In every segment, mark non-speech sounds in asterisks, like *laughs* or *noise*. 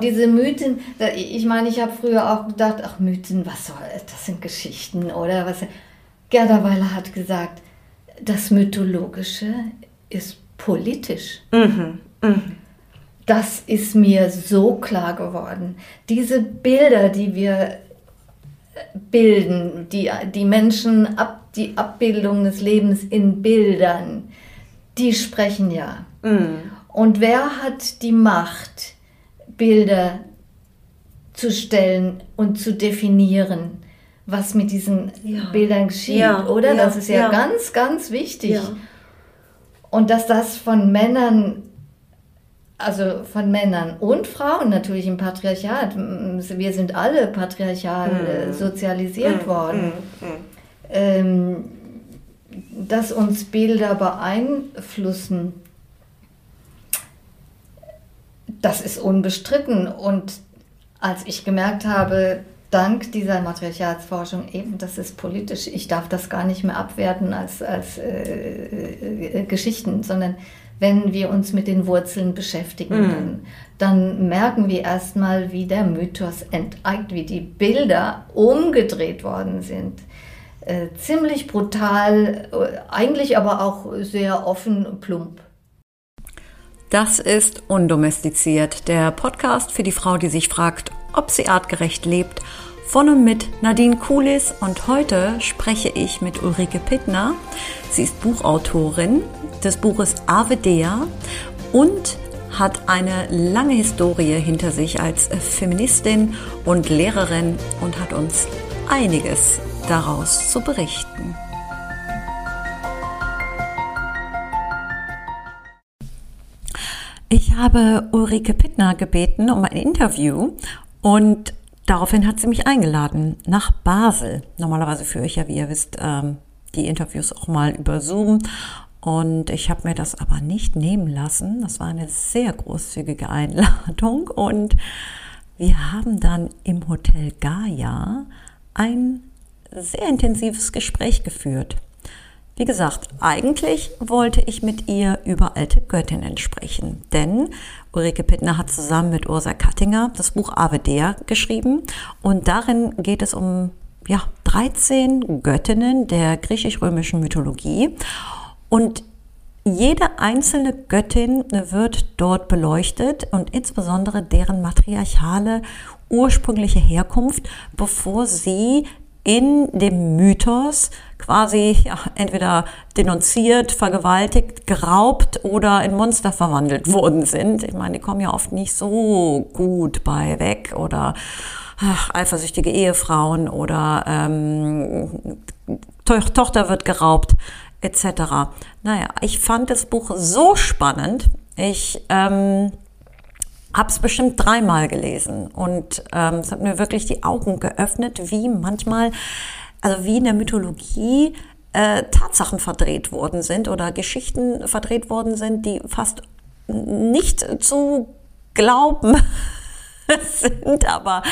Und diese Mythen, ich meine, ich habe früher auch gedacht, ach Mythen, was soll das? Das sind Geschichten oder was. Gerda Weiler hat gesagt, das Mythologische ist politisch. Mhm. Mhm. Das ist mir so klar geworden. Diese Bilder, die wir bilden, die, die Menschen, ab, die Abbildung des Lebens in Bildern, die sprechen ja. Mhm. Und wer hat die Macht, Bilder zu stellen und zu definieren, was mit diesen ja. Bildern geschieht, ja. oder? Ja. Das ist ja, ganz, ganz wichtig. Und dass das von Männern also von Männern und Frauen natürlich im Patriarchat. Wir sind alle patriarchal mm. sozialisiert mm. worden. Mm. Ähm, dass uns Bilder beeinflussen, das ist unbestritten. Und als ich gemerkt habe, dank dieser Matriarchatsforschung, eben, das ist politisch, ich darf das gar nicht mehr abwerten als, als äh, äh, äh Geschichten, sondern wenn wir uns mit den Wurzeln beschäftigen, mhm. dann, merken wir erstmal, wie der Mythos enteigt, wie die Bilder umgedreht worden sind. Äh, ziemlich brutal, äh, eigentlich aber auch sehr offen, plump. Das ist Undomestiziert, der Podcast für die Frau, die sich fragt, ob sie artgerecht lebt von und mit Nadine Kulis und heute spreche ich mit Ulrike Pittner. Sie ist Buchautorin des Buches Avedea und hat eine lange Historie hinter sich als Feministin und Lehrerin und hat uns einiges daraus zu berichten. Ich habe Ulrike Pittner gebeten um ein Interview und Daraufhin hat sie mich eingeladen nach Basel. Normalerweise führe ich ja, wie ihr wisst, ähm, die Interviews auch mal über Zoom. Und ich habe mir das aber nicht nehmen lassen. Das war eine sehr großzügige Einladung. Und wir haben dann im Hotel Gaia ein sehr intensives Gespräch geführt. Wie gesagt, eigentlich wollte ich mit ihr über alte Göttinnen sprechen, denn Ulrike Pittner hat zusammen mit Ursa Kattinger das Buch Avedea geschrieben und darin geht es um ja, 13 Göttinnen der griechisch-römischen Mythologie und jede einzelne Göttin wird dort beleuchtet und insbesondere deren matriarchale ursprüngliche Herkunft, bevor sie in dem Mythos quasi ja, entweder denunziert, vergewaltigt, geraubt oder in Monster verwandelt worden sind. Ich meine, die kommen ja oft nicht so gut bei weg oder ach, eifersüchtige Ehefrauen oder ähm, to Tochter wird geraubt etc. Naja, ich fand das Buch so spannend. Ich ähm, habe es bestimmt dreimal gelesen und ähm, es hat mir wirklich die Augen geöffnet, wie manchmal, also wie in der Mythologie äh, Tatsachen verdreht worden sind oder Geschichten verdreht worden sind, die fast nicht zu glauben *laughs* sind, aber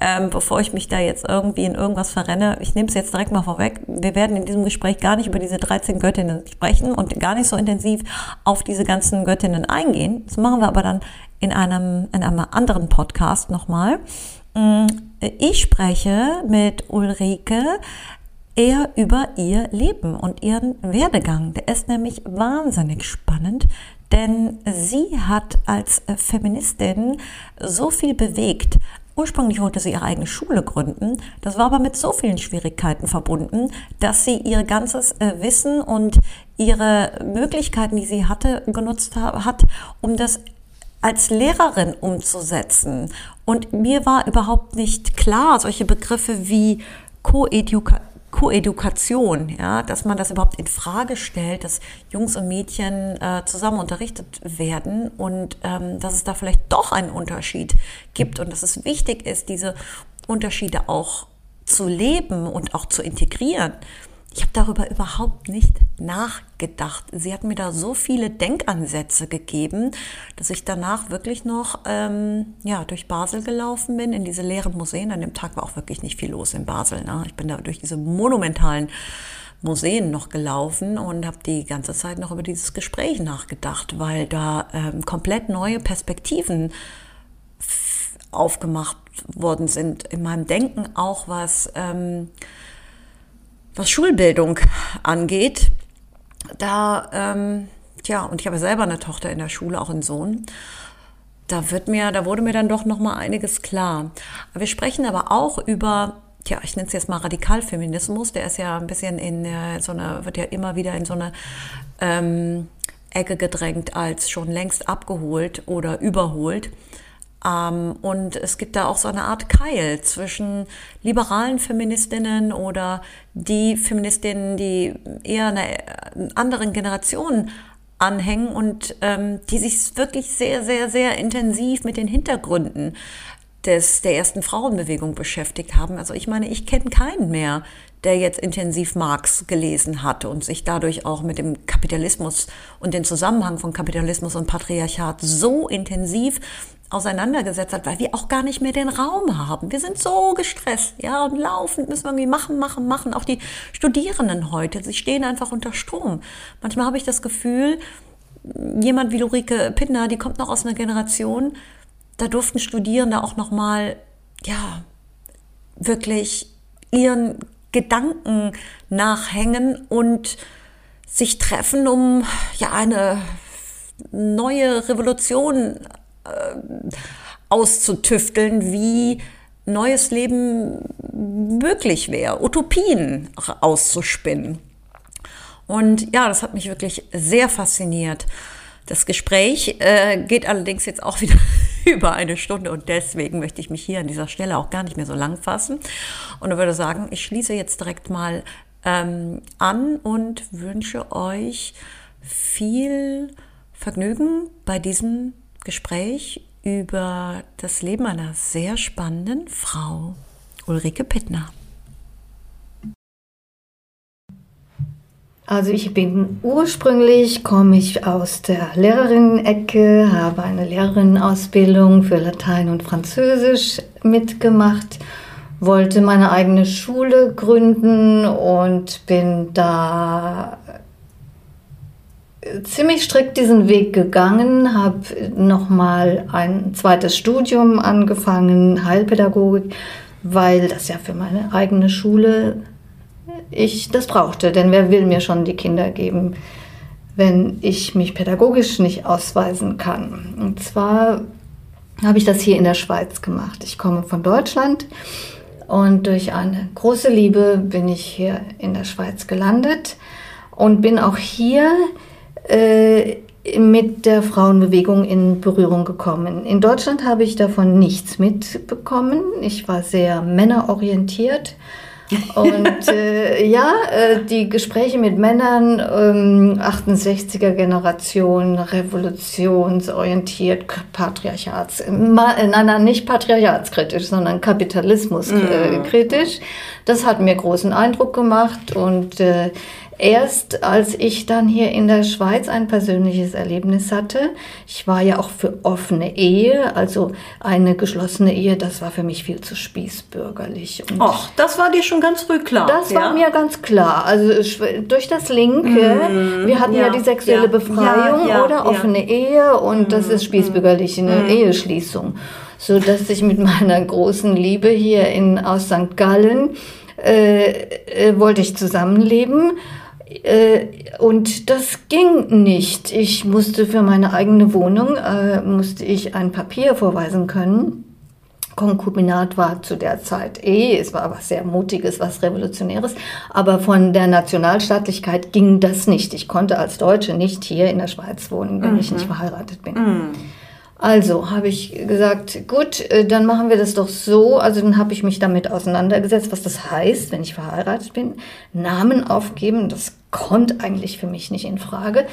ähm, bevor ich mich da jetzt irgendwie in irgendwas verrenne, ich nehme es jetzt direkt mal vorweg, wir werden in diesem Gespräch gar nicht über diese 13 Göttinnen sprechen und gar nicht so intensiv auf diese ganzen Göttinnen eingehen. Das machen wir aber dann in einem, in einem anderen Podcast nochmal. Mm, ich spreche mit Ulrike eher über ihr Leben und ihren Werdegang. Der ist nämlich wahnsinnig spannend, denn sie hat als Feministin so viel bewegt. Ursprünglich wollte sie ihre eigene Schule gründen. Das war aber mit so vielen Schwierigkeiten verbunden, dass sie ihr ganzes äh, Wissen und ihre Möglichkeiten, die sie hatte, genutzt hat, um das als Lehrerin umzusetzen. Und mir war überhaupt nicht klar, solche Begriffe wie Koedukation, Koedukation, ja, dass man das überhaupt in Frage stellt, dass Jungs und Mädchen äh, zusammen unterrichtet werden und ähm, dass es da vielleicht doch einen Unterschied gibt und dass es wichtig ist, diese Unterschiede auch zu leben und auch zu integrieren. Ich habe darüber überhaupt nicht nachgedacht. Sie hat mir da so viele Denkansätze gegeben, dass ich danach wirklich noch ähm, ja, durch Basel gelaufen bin, in diese leeren Museen. An dem Tag war auch wirklich nicht viel los in Basel. Ne? Ich bin da durch diese monumentalen Museen noch gelaufen und habe die ganze Zeit noch über dieses Gespräch nachgedacht, weil da ähm, komplett neue Perspektiven aufgemacht worden sind in meinem Denken, auch was, ähm, was Schulbildung angeht. Da, ähm, ja, und ich habe selber eine Tochter in der Schule, auch einen Sohn. Da wird mir, da wurde mir dann doch noch mal einiges klar. Wir sprechen aber auch über ja, ich nenne es jetzt mal Radikalfeminismus, der ist ja ein bisschen in äh, so eine, wird ja immer wieder in so eine ähm, Ecke gedrängt als schon längst abgeholt oder überholt. Ähm, und es gibt da auch so eine Art Keil zwischen liberalen Feministinnen oder die Feministinnen, die eher einer anderen Generation anhängen und ähm, die sich wirklich sehr, sehr, sehr intensiv mit den Hintergründen des, der ersten Frauenbewegung beschäftigt haben. Also ich meine, ich kenne keinen mehr, der jetzt intensiv Marx gelesen hat und sich dadurch auch mit dem Kapitalismus und den Zusammenhang von Kapitalismus und Patriarchat so intensiv auseinandergesetzt hat, weil wir auch gar nicht mehr den Raum haben. Wir sind so gestresst, ja, und laufend müssen wir irgendwie machen, machen, machen. Auch die Studierenden heute, sie stehen einfach unter Strom. Manchmal habe ich das Gefühl, jemand wie Lurike Pittner, die kommt noch aus einer Generation, da durften Studierende auch noch mal ja wirklich ihren Gedanken nachhängen und sich treffen, um ja eine neue Revolution auszutüfteln, wie neues Leben möglich wäre, Utopien auszuspinnen. Und ja, das hat mich wirklich sehr fasziniert. Das Gespräch äh, geht allerdings jetzt auch wieder *laughs* über eine Stunde und deswegen möchte ich mich hier an dieser Stelle auch gar nicht mehr so lang fassen und würde sagen, ich schließe jetzt direkt mal ähm, an und wünsche euch viel Vergnügen bei diesem Gespräch über das Leben einer sehr spannenden Frau, Ulrike Pittner. Also ich bin ursprünglich, komme ich aus der Lehrerinnen-Ecke, habe eine Lehrerinnenausbildung für Latein und Französisch mitgemacht, wollte meine eigene Schule gründen und bin da ziemlich strikt diesen Weg gegangen, habe nochmal ein zweites Studium angefangen, Heilpädagogik, weil das ja für meine eigene Schule ich das brauchte. Denn wer will mir schon die Kinder geben, wenn ich mich pädagogisch nicht ausweisen kann? Und zwar habe ich das hier in der Schweiz gemacht. Ich komme von Deutschland und durch eine große Liebe bin ich hier in der Schweiz gelandet und bin auch hier äh, mit der Frauenbewegung in Berührung gekommen. In Deutschland habe ich davon nichts mitbekommen. Ich war sehr männerorientiert und *laughs* äh, ja, äh, die Gespräche mit Männern, ähm, 68er Generation, revolutionsorientiert, patriarchats, äh, nein, nein, nicht patriarchatskritisch, sondern kapitalismuskritisch. Mm. Das hat mir großen Eindruck gemacht und äh, erst als ich dann hier in der Schweiz ein persönliches Erlebnis hatte. Ich war ja auch für offene Ehe, also eine geschlossene Ehe, das war für mich viel zu spießbürgerlich. Ach, das war dir schon ganz früh klar. Das ja? war mir ganz klar. Also durch das Linke, mm, wir hatten ja, ja die sexuelle ja, Befreiung oder offene Ehe und mm, das ist spießbürgerlich, eine mm. Eheschließung. So dass ich mit *laughs* meiner großen Liebe hier in, aus St. Gallen äh, äh, wollte ich zusammenleben und das ging nicht. Ich musste für meine eigene Wohnung, äh, musste ich ein Papier vorweisen können. Konkubinat war zu der Zeit eh, es war was sehr Mutiges, was Revolutionäres, aber von der Nationalstaatlichkeit ging das nicht. Ich konnte als Deutsche nicht hier in der Schweiz wohnen, wenn mhm. ich nicht verheiratet bin. Mhm. Also habe ich gesagt, gut, äh, dann machen wir das doch so. Also dann habe ich mich damit auseinandergesetzt, was das heißt, wenn ich verheiratet bin. Namen aufgeben, das kommt eigentlich für mich nicht in Frage.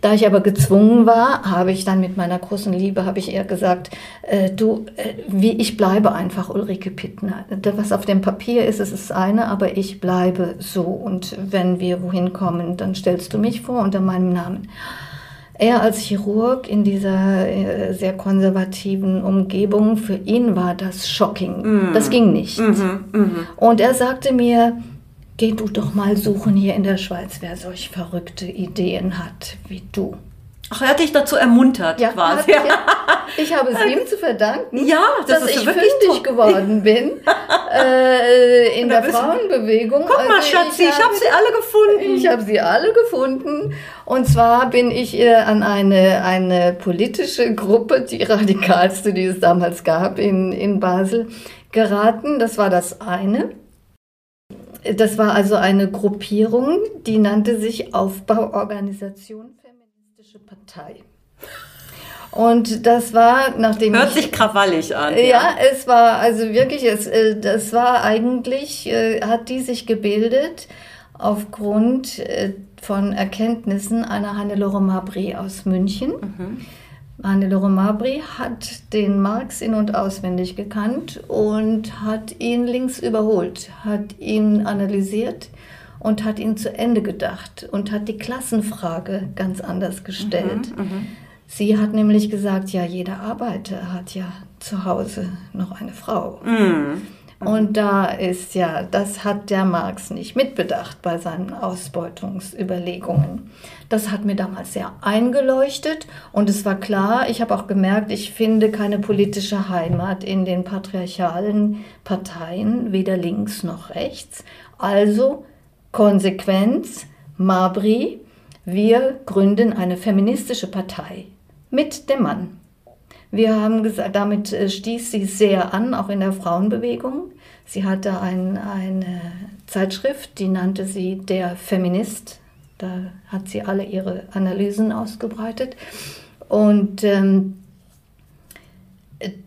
Da ich aber gezwungen war, habe ich dann mit meiner großen Liebe, habe ich ihr gesagt, äh, du, äh, wie ich bleibe einfach Ulrike Pittner. Was auf dem Papier ist, ist das eine, aber ich bleibe so. Und wenn wir wohin kommen, dann stellst du mich vor unter meinem Namen. Er als Chirurg in dieser äh, sehr konservativen Umgebung, für ihn war das shocking. Mm. Das ging nicht. Mm -hmm, mm -hmm. Und er sagte mir, geh du doch mal suchen hier in der Schweiz, wer solch verrückte Ideen hat wie du. Ach, er hat dich dazu ermuntert, ja, quasi. Ja. *laughs* Ich habe es ihm zu verdanken, ja, das dass ich fündig geworden bin *laughs* äh, in der Frauenbewegung. Guck mal, also Schatzi, ich, ich habe sie alle gefunden. Ich habe sie alle gefunden. Und zwar bin ich äh, an eine, eine politische Gruppe, die radikalste, die es damals gab in, in Basel, geraten. Das war das eine. Das war also eine Gruppierung, die nannte sich Aufbauorganisation Feministische Partei. Und das war, nachdem. Hört sich krawallig an. Ja, ja, es war also wirklich, es, äh, das war eigentlich, äh, hat die sich gebildet aufgrund äh, von Erkenntnissen einer Hannelore Mabry aus München. Mhm. Hannelore Mabry hat den Marx in- und auswendig gekannt und hat ihn links überholt, hat ihn analysiert und hat ihn zu Ende gedacht und hat die Klassenfrage ganz anders gestellt. Mhm, mhm. Sie hat nämlich gesagt, ja, jeder Arbeiter hat ja zu Hause noch eine Frau. Mhm. Und da ist ja, das hat der Marx nicht mitbedacht bei seinen Ausbeutungsüberlegungen. Das hat mir damals sehr eingeleuchtet und es war klar, ich habe auch gemerkt, ich finde keine politische Heimat in den patriarchalen Parteien, weder links noch rechts. Also Konsequenz, Mabri, wir gründen eine feministische Partei mit dem Mann. Wir haben gesagt, damit äh, stieß sie sehr an, auch in der Frauenbewegung. Sie hatte ein, eine Zeitschrift, die nannte sie Der Feminist. Da hat sie alle ihre Analysen ausgebreitet. Und ähm,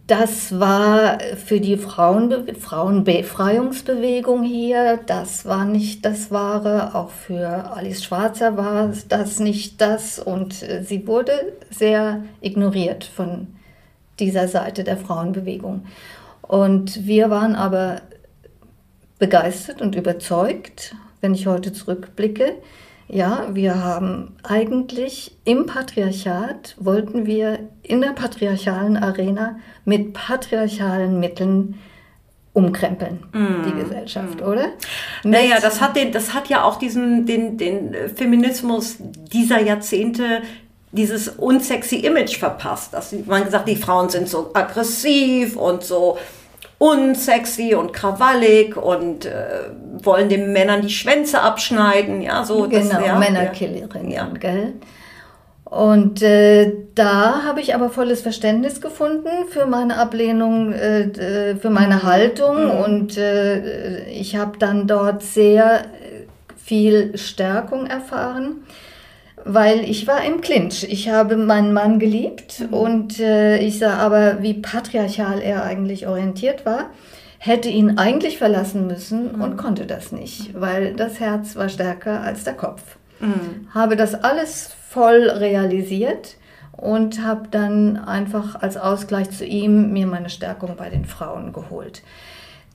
das war für die Frauenbe Frauenbefreiungsbewegung hier, das war nicht das Wahre. Auch für Alice Schwarzer war das nicht das. Und äh, sie wurde sehr ignoriert von dieser Seite der Frauenbewegung. Und wir waren aber begeistert und überzeugt, wenn ich heute zurückblicke, ja, wir haben eigentlich im Patriarchat, wollten wir in der patriarchalen Arena mit patriarchalen Mitteln umkrempeln, mm. die Gesellschaft, mm. oder? Naja, das hat, den, das hat ja auch diesen, den, den Feminismus dieser Jahrzehnte dieses unsexy Image verpasst. Dass man gesagt, die Frauen sind so aggressiv und so unsexy und krawallig und äh, wollen den Männern die Schwänze abschneiden, ja, so. Genau, das, ja, Männerkillerinnen, ja. gell? Und äh, da habe ich aber volles Verständnis gefunden für meine Ablehnung, äh, für meine mhm. Haltung. Mhm. Und äh, ich habe dann dort sehr viel Stärkung erfahren weil ich war im Clinch. Ich habe meinen Mann geliebt mhm. und äh, ich sah aber, wie patriarchal er eigentlich orientiert war, hätte ihn eigentlich verlassen müssen mhm. und konnte das nicht, weil das Herz war stärker als der Kopf. Mhm. Habe das alles voll realisiert und habe dann einfach als Ausgleich zu ihm mir meine Stärkung bei den Frauen geholt.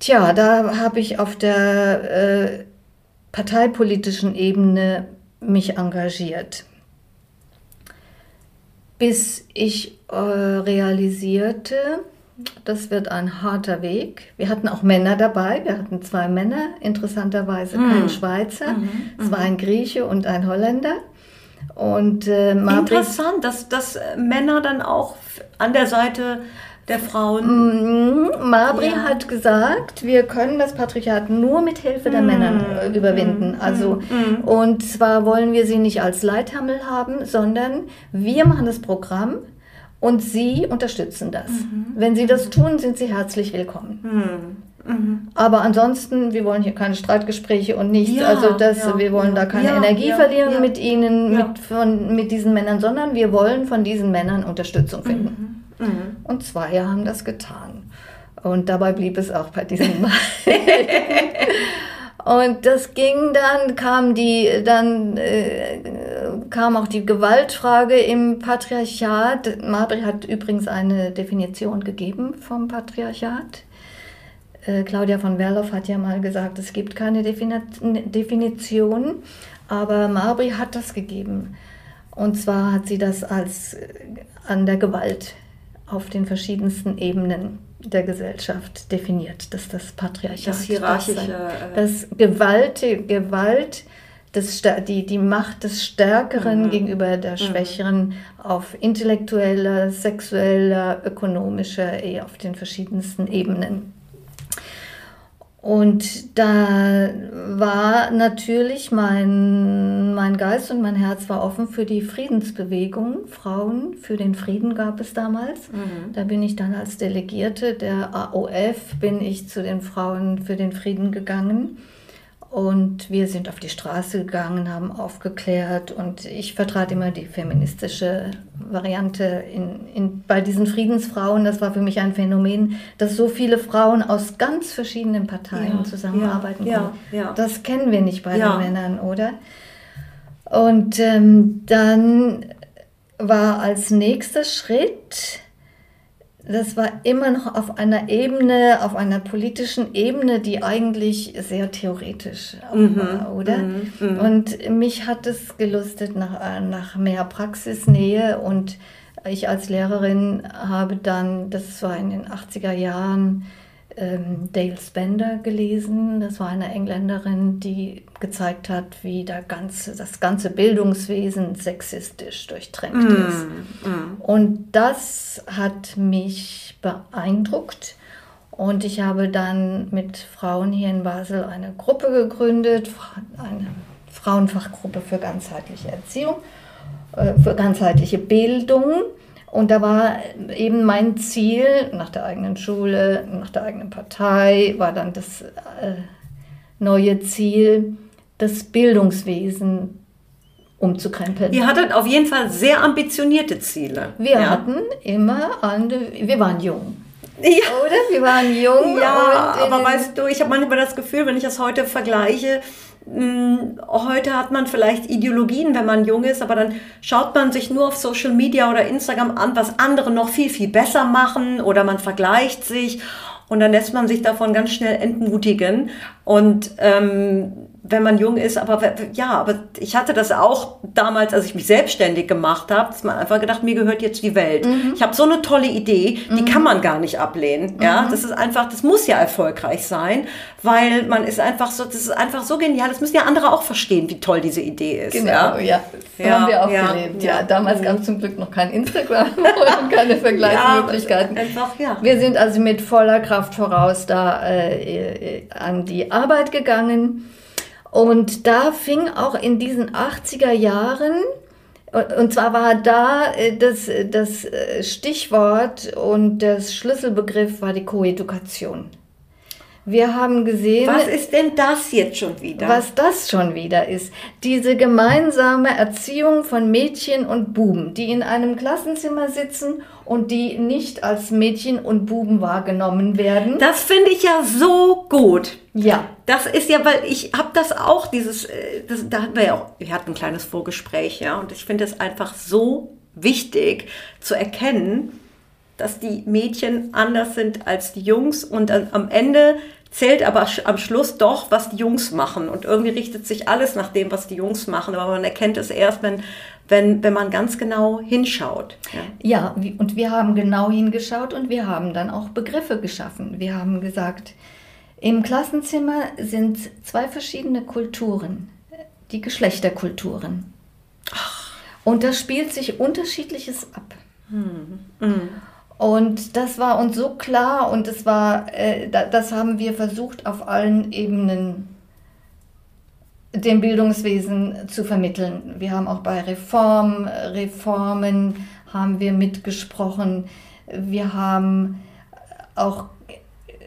Tja, da habe ich auf der äh, parteipolitischen Ebene mich engagiert, bis ich äh, realisierte, das wird ein harter Weg. Wir hatten auch Männer dabei. Wir hatten zwei Männer, interessanterweise mm. kein Schweizer. Mm -hmm. Es war ein Grieche und ein Holländer. Und, äh, Interessant, dass, dass Männer dann auch an der Seite der Frauen. Mhm. Mabri ja. hat gesagt, wir können das Patriarchat nur mit Hilfe der mm. Männer äh, überwinden. Mm. Also mm. und zwar wollen wir sie nicht als Leithammel haben, sondern wir machen das Programm und sie unterstützen das. -hmm. Wenn sie das tun, sind sie herzlich willkommen. Mhm. Aber ansonsten, wir wollen hier keine Streitgespräche und nichts. Ja, also das, ja, wir wollen ja, da keine Energie verlieren mit ihnen, Mit, von, mit diesen Männern, sondern wir wollen von diesen Männern Unterstützung finden. Mhm. Mhm. Und zwei haben das getan. Und dabei blieb es auch bei diesem Mal. *laughs* Und das ging dann, kam die, dann äh, kam auch die Gewaltfrage im Patriarchat. Mabry hat übrigens eine Definition gegeben vom Patriarchat. Äh, Claudia von Werloff hat ja mal gesagt, es gibt keine Definition, aber Mabry hat das gegeben. Und zwar hat sie das als äh, an der Gewalt auf den verschiedensten Ebenen der Gesellschaft definiert, dass das Patriarchat, das hierarchische, das, das Gewalt, Gewalt des, die, die Macht des Stärkeren mhm. gegenüber der mhm. Schwächeren mhm. auf intellektueller, sexueller, ökonomischer, eh auf den verschiedensten Ebenen. Und da war natürlich mein, mein Geist und mein Herz war offen für die Friedensbewegung. Frauen für den Frieden gab es damals. Mhm. Da bin ich dann als Delegierte der AOF, bin ich zu den Frauen für den Frieden gegangen. Und wir sind auf die Straße gegangen, haben aufgeklärt und ich vertrat immer die feministische Variante in, in, bei diesen Friedensfrauen. Das war für mich ein Phänomen, dass so viele Frauen aus ganz verschiedenen Parteien ja, zusammenarbeiten ja. Ja, das kennen wir nicht bei den Männern, oder? Und ähm, dann war als nächster Schritt das war immer noch auf einer Ebene, auf einer politischen Ebene, die eigentlich sehr theoretisch mhm. war, oder? Mhm. Mhm. Und mich hat es gelustet nach, nach mehr Praxisnähe und ich als Lehrerin habe dann, das war in den 80er Jahren, ähm, Dale Spender gelesen. Das war eine Engländerin, die gezeigt hat, wie der ganze, das ganze Bildungswesen sexistisch durchtränkt mm, ist. Mm. Und das hat mich beeindruckt. Und ich habe dann mit Frauen hier in Basel eine Gruppe gegründet, eine Frauenfachgruppe für ganzheitliche Erziehung, äh, für ganzheitliche Bildung. Und da war eben mein Ziel, nach der eigenen Schule, nach der eigenen Partei, war dann das äh, neue Ziel, das Bildungswesen umzukrempeln. Ihr hattet auf jeden Fall sehr ambitionierte Ziele. Wir ja. hatten immer, andere, wir waren jung. Ja. Oder? Wir waren jung. Ja, aber weißt du, ich habe manchmal das Gefühl, wenn ich das heute vergleiche, hm, heute hat man vielleicht Ideologien, wenn man jung ist, aber dann schaut man sich nur auf Social Media oder Instagram an, was andere noch viel, viel besser machen oder man vergleicht sich und dann lässt man sich davon ganz schnell entmutigen und ähm, wenn man jung ist, aber ja, aber ich hatte das auch damals, als ich mich selbstständig gemacht habe, dass man einfach gedacht, mir gehört jetzt die Welt. Mhm. Ich habe so eine tolle Idee, die mhm. kann man gar nicht ablehnen. Ja, mhm. das ist einfach, das muss ja erfolgreich sein, weil man ist einfach so, das ist einfach so genial. Das müssen ja andere auch verstehen, wie toll diese Idee ist. Genau, ja, ja. so ja, haben wir auch ja, gelebt. Ja, damals mhm. gab es zum Glück noch kein Instagram *laughs* und keine Vergleichsmöglichkeiten. einfach, ja. Wir sind also mit voller Kraft voraus da äh, äh an die Arbeit gegangen. Und da fing auch in diesen 80er Jahren, und zwar war da äh, das, das äh, Stichwort und das Schlüsselbegriff war die Koedukation. Wir haben gesehen. Was ist denn das jetzt schon wieder? Was das schon wieder ist. Diese gemeinsame Erziehung von Mädchen und Buben, die in einem Klassenzimmer sitzen und die nicht als Mädchen und Buben wahrgenommen werden. Das finde ich ja so gut. Ja. Das ist ja, weil ich habe das auch, dieses, äh, das, da hatten wir ja auch, wir hatten ein kleines Vorgespräch, ja, und ich finde es einfach so wichtig zu erkennen, dass die Mädchen anders sind als die Jungs und am Ende zählt aber am Schluss doch, was die Jungs machen. Und irgendwie richtet sich alles nach dem, was die Jungs machen. Aber man erkennt es erst, wenn, wenn, wenn man ganz genau hinschaut. Ja. ja, und wir haben genau hingeschaut und wir haben dann auch Begriffe geschaffen. Wir haben gesagt, im Klassenzimmer sind zwei verschiedene Kulturen, die Geschlechterkulturen. Ach. Und da spielt sich unterschiedliches ab. Hm. Hm. Und das war uns so klar und das war, äh, das haben wir versucht auf allen Ebenen dem Bildungswesen zu vermitteln. Wir haben auch bei Reform, Reformen haben wir mitgesprochen. Wir haben auch,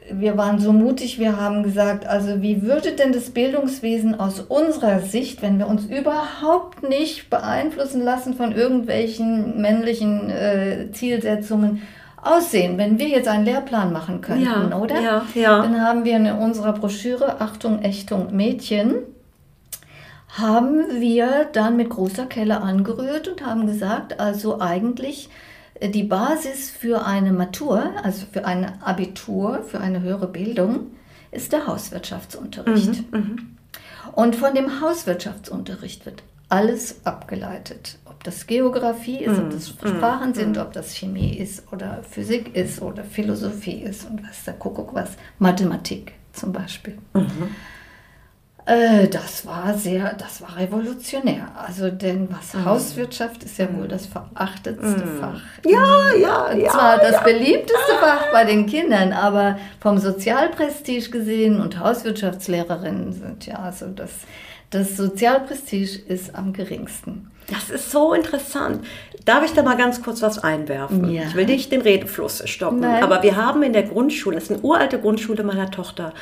wir waren so mutig, wir haben gesagt, also wie würde denn das Bildungswesen aus unserer Sicht, wenn wir uns überhaupt nicht beeinflussen lassen von irgendwelchen männlichen äh, Zielsetzungen, aussehen, wenn wir jetzt einen Lehrplan machen könnten, ja, oder? Ja, ja. Dann haben wir in unserer Broschüre Achtung, Ächtung, Mädchen, haben wir dann mit großer Kelle angerührt und haben gesagt, also eigentlich äh, die Basis für eine Matur, also für ein Abitur, für eine höhere Bildung, ist der Hauswirtschaftsunterricht. Mhm, mhm. und von dem Hauswirtschaftsunterricht wird alles abgeleitet das Geografie ist, ob das mm, Sprachen sind, mm. ob das Chemie ist oder Physik ist oder Philosophie ist und was der Kuckuck was, Mathematik zum Beispiel. Mhm. Äh, das war sehr, das war revolutionär. Also denn was mhm. Hauswirtschaft ist ja wohl das verachtetste mhm. Fach. Ja, ja, ja. Zwar das ja. beliebteste Fach bei den Kindern, aber vom Sozialprestige gesehen und Hauswirtschaftslehrerinnen sind ja also das, das Sozialprestige ist am geringsten. Das ist so interessant. Darf ich da mal ganz kurz was einwerfen? Ja. Ich will nicht den Redefluss stoppen, Nein. aber wir haben in der Grundschule, das ist eine uralte Grundschule meiner Tochter,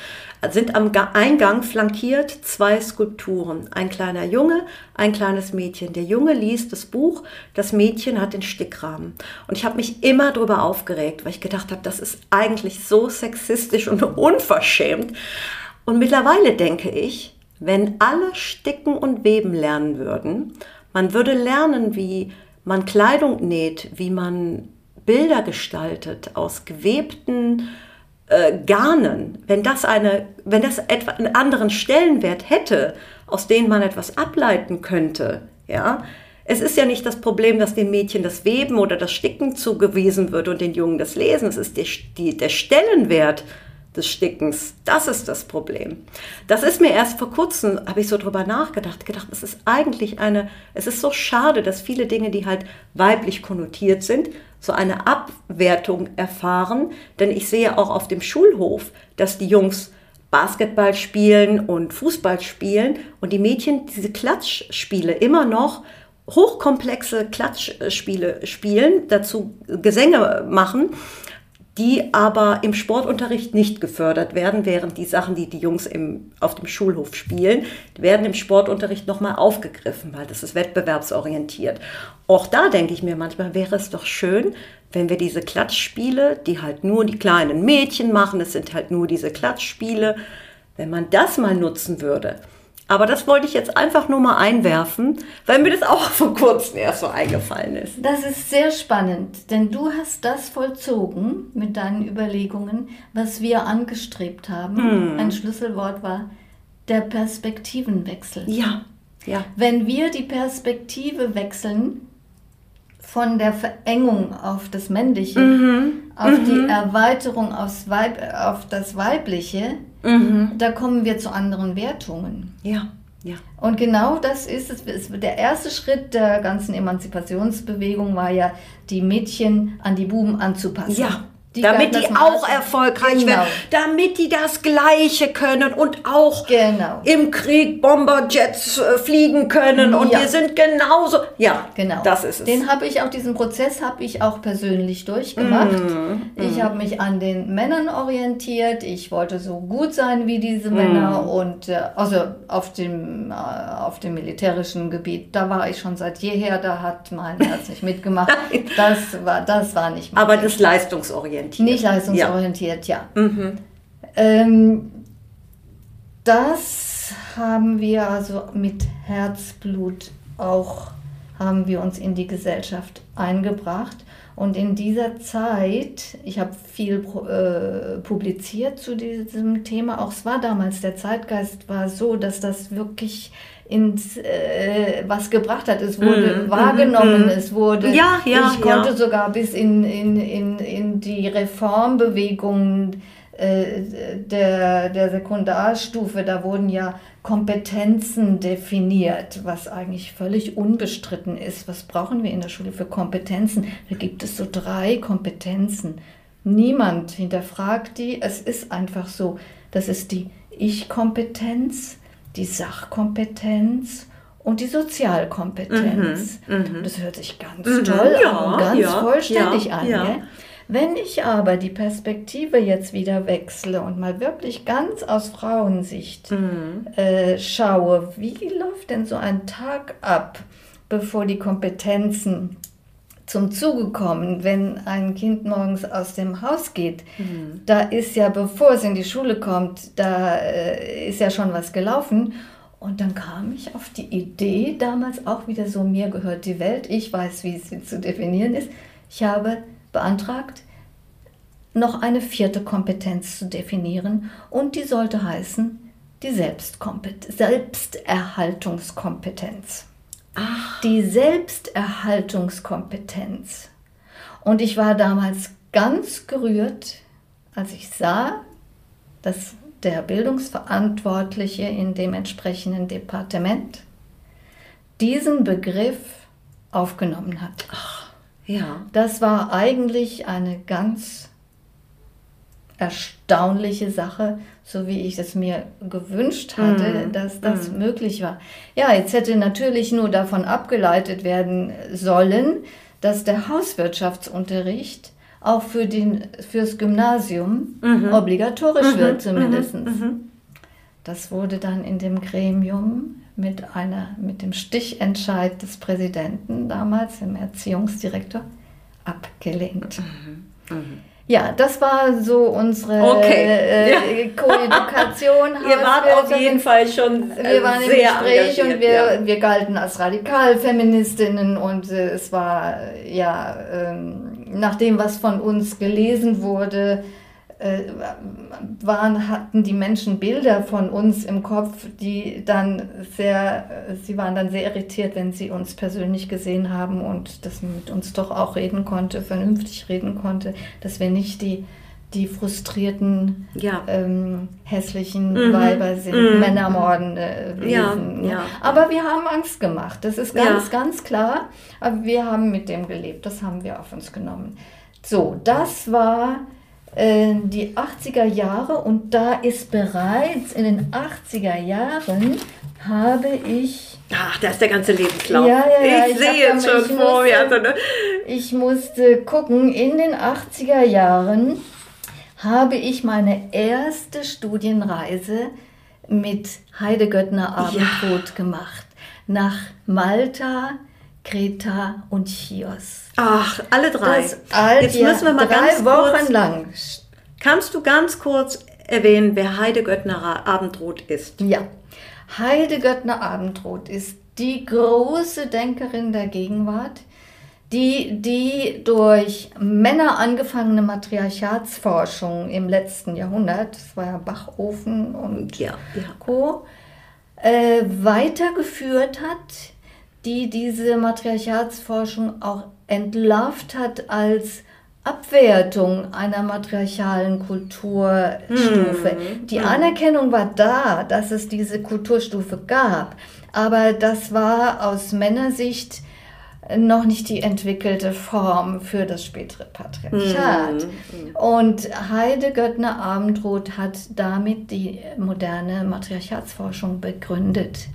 sind am Eingang flankiert zwei Skulpturen. Ein kleiner Junge, ein kleines Mädchen. Der Junge liest das Buch, das Mädchen hat den Stickrahmen. Und ich habe mich immer darüber aufgeregt, weil ich gedacht habe, das ist eigentlich so sexistisch und unverschämt. Und mittlerweile denke ich, wenn alle sticken und weben lernen würden, man würde lernen, wie man Kleidung näht, wie man Bilder gestaltet aus gewebten äh, Garnen. Wenn das, eine, wenn das etwa einen anderen Stellenwert hätte, aus dem man etwas ableiten könnte, ja, es ist ja nicht das Problem, dass dem Mädchen das Weben oder das Sticken zugewiesen wird und den Jungen das Lesen. Es ist die, die, der Stellenwert des Stickens. Das ist das Problem. Das ist mir erst vor kurzem, habe ich so drüber nachgedacht, gedacht, es ist eigentlich eine, es ist so schade, dass viele Dinge, die halt weiblich konnotiert sind, so eine Abwertung erfahren. Denn ich sehe auch auf dem Schulhof, dass die Jungs Basketball spielen und Fußball spielen und die Mädchen diese Klatschspiele immer noch hochkomplexe Klatschspiele spielen, dazu Gesänge machen die aber im Sportunterricht nicht gefördert werden, während die Sachen, die die Jungs im, auf dem Schulhof spielen, werden im Sportunterricht nochmal aufgegriffen, weil das ist wettbewerbsorientiert. Auch da denke ich mir manchmal, wäre es doch schön, wenn wir diese Klatschspiele, die halt nur die kleinen Mädchen machen, es sind halt nur diese Klatschspiele, wenn man das mal nutzen würde aber das wollte ich jetzt einfach nur mal einwerfen, weil mir das auch *laughs* vor kurzem erst so eingefallen ist. Das ist sehr spannend, denn du hast das vollzogen mit deinen Überlegungen, was wir angestrebt haben. Hm. Ein Schlüsselwort war der Perspektivenwechsel. Ja, ja. Wenn wir die Perspektive wechseln, von der Verengung auf das Männliche, mhm. auf mhm. die Erweiterung aufs Weib, auf das Weibliche, mhm. da kommen wir zu anderen Wertungen. Ja. Ja. Und genau das ist es. Der erste Schritt der ganzen Emanzipationsbewegung war ja, die Mädchen an die Buben anzupassen. Ja. Die damit die auch erfolgreich genau. werden, damit die das Gleiche können und auch genau. im Krieg Bomberjets äh, fliegen können und ja. wir sind genauso. Ja, genau. Das ist es. Den habe ich auch, diesen Prozess habe ich auch persönlich durchgemacht. Mm, ich mm. habe mich an den Männern orientiert. Ich wollte so gut sein wie diese mm. Männer und äh, also auf dem, äh, auf dem militärischen Gebiet, da war ich schon seit jeher, da hat mein Herz nicht mitgemacht. *laughs* das war, das war nicht mein Aber das leistungsorientiert leistungsorientiert. Nicht leistungsorientiert, ja. ja. Mhm. Ähm, das haben wir also mit Herzblut auch, haben wir uns in die Gesellschaft eingebracht. Und in dieser Zeit, ich habe viel äh, publiziert zu diesem Thema, auch es war damals, der Zeitgeist war so, dass das wirklich ins äh, was gebracht hat. Es wurde mm, wahrgenommen, mm, es wurde. Ja, ja, ich konnte ja. sogar bis in, in, in, in die Reformbewegung äh, der, der Sekundarstufe, da wurden ja Kompetenzen definiert, was eigentlich völlig unbestritten ist. Was brauchen wir in der Schule für Kompetenzen? Da gibt es so drei Kompetenzen. Niemand hinterfragt die. Es ist einfach so. Das ist die Ich-Kompetenz, die Sachkompetenz und die Sozialkompetenz. Mhm, mhm. das hört sich ganz mhm, toll ja, an, ganz ja, vollständig ja, an. Ja. Wenn ich aber die Perspektive jetzt wieder wechsle und mal wirklich ganz aus Frauensicht mhm. äh, schaue, wie läuft denn so ein Tag ab, bevor die Kompetenzen zum Zuge kommen, wenn ein Kind morgens aus dem Haus geht. Mhm. Da ist ja, bevor es in die Schule kommt, da äh, ist ja schon was gelaufen. Und dann kam ich auf die Idee, damals auch wieder so, mir gehört die Welt, ich weiß, wie sie zu definieren ist. Ich habe beantragt, noch eine vierte Kompetenz zu definieren und die sollte heißen die Selbsterhaltungskompetenz. Ach. Die Selbsterhaltungskompetenz. Und ich war damals ganz gerührt, als ich sah, dass der Bildungsverantwortliche in dem entsprechenden Departement diesen Begriff aufgenommen hat. Ach, ja. Das war eigentlich eine ganz erstaunliche Sache, so wie ich es mir gewünscht hatte, mm. dass das mm. möglich war. Ja, jetzt hätte natürlich nur davon abgeleitet werden sollen, dass der Hauswirtschaftsunterricht auch für den, fürs Gymnasium mhm. obligatorisch mhm. wird zumindest. Mhm. Das wurde dann in dem Gremium mit, einer, mit dem Stichentscheid des Präsidenten damals, dem Erziehungsdirektor, abgelehnt. Mhm. Ja, das war so unsere okay. äh, ja. Koedukation. *laughs* Ihr wart auf jeden Fall schon äh, Wir waren im Gespräch und wir, ja. wir galten als Radikalfeministinnen und äh, es war ja ähm, nach dem, was von uns gelesen wurde, waren, hatten die Menschen Bilder von uns im Kopf, die dann sehr, sie waren dann sehr irritiert, wenn sie uns persönlich gesehen haben und dass man mit uns doch auch reden konnte, vernünftig reden konnte, dass wir nicht die, die frustrierten, ja. ähm, hässlichen mhm. Weiber sind, mhm. Männermordende Wesen. Ja, ja. Aber wir haben Angst gemacht, das ist ganz, ganz klar. Aber wir haben mit dem gelebt, das haben wir auf uns genommen. So, das war äh, die 80er Jahre und da ist bereits in den 80er Jahren habe ich. Ach, da ist der ganze Lebenslauf. Ja, ja, ja, ich, ich sehe jetzt schon vor mir. Also, ne? Ich musste gucken, in den 80er Jahren habe ich meine erste Studienreise mit Heide Göttner Abendrot ja. gemacht. Nach Malta, Kreta und Chios. Ach, alle drei. Das, all, Jetzt müssen wir mal drei ganz Wochen kurz, lang. Kannst du ganz kurz erwähnen, wer Heide Göttner Abendrot ist? Ja, Heide Göttner Abendrot ist die große Denkerin der Gegenwart, die, die durch Männer angefangene Matriarchatsforschung im letzten Jahrhundert, das war ja Bachofen und ja, ja. Co., äh, weitergeführt hat die diese Matriarchatsforschung auch entlarvt hat als Abwertung einer matriarchalen Kulturstufe. Mhm. Die Anerkennung war da, dass es diese Kulturstufe gab, aber das war aus Männersicht noch nicht die entwickelte Form für das spätere Patriarchat. Mhm. Und Heide Göttner Abendroth hat damit die moderne Matriarchatsforschung begründet.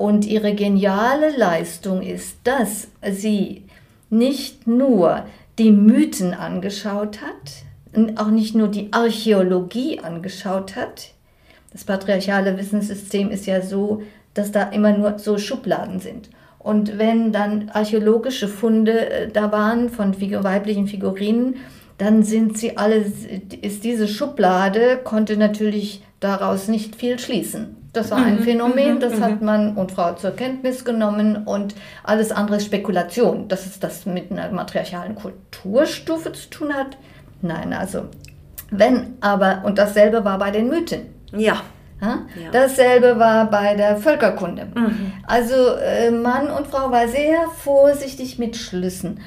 Und ihre geniale Leistung ist, dass sie nicht nur die Mythen angeschaut hat, auch nicht nur die Archäologie angeschaut hat. Das patriarchale Wissenssystem ist ja so, dass da immer nur so Schubladen sind. Und wenn dann archäologische Funde äh, da waren von weiblichen Figurinen, dann sind sie alle, ist diese Schublade, konnte natürlich daraus nicht viel schließen. Das war ein mhm, Phänomen, mhm, das mhm. hat Mann und Frau zur Kenntnis genommen und alles andere ist Spekulation. Dass es das mit einer matriarchalen Kulturstufe zu tun hat? Nein, also wenn aber, und dasselbe war bei den Mythen. Ja. ja? Dasselbe war bei der Völkerkunde. Mhm. Also äh, Mann und Frau war sehr vorsichtig mit Schlüssen.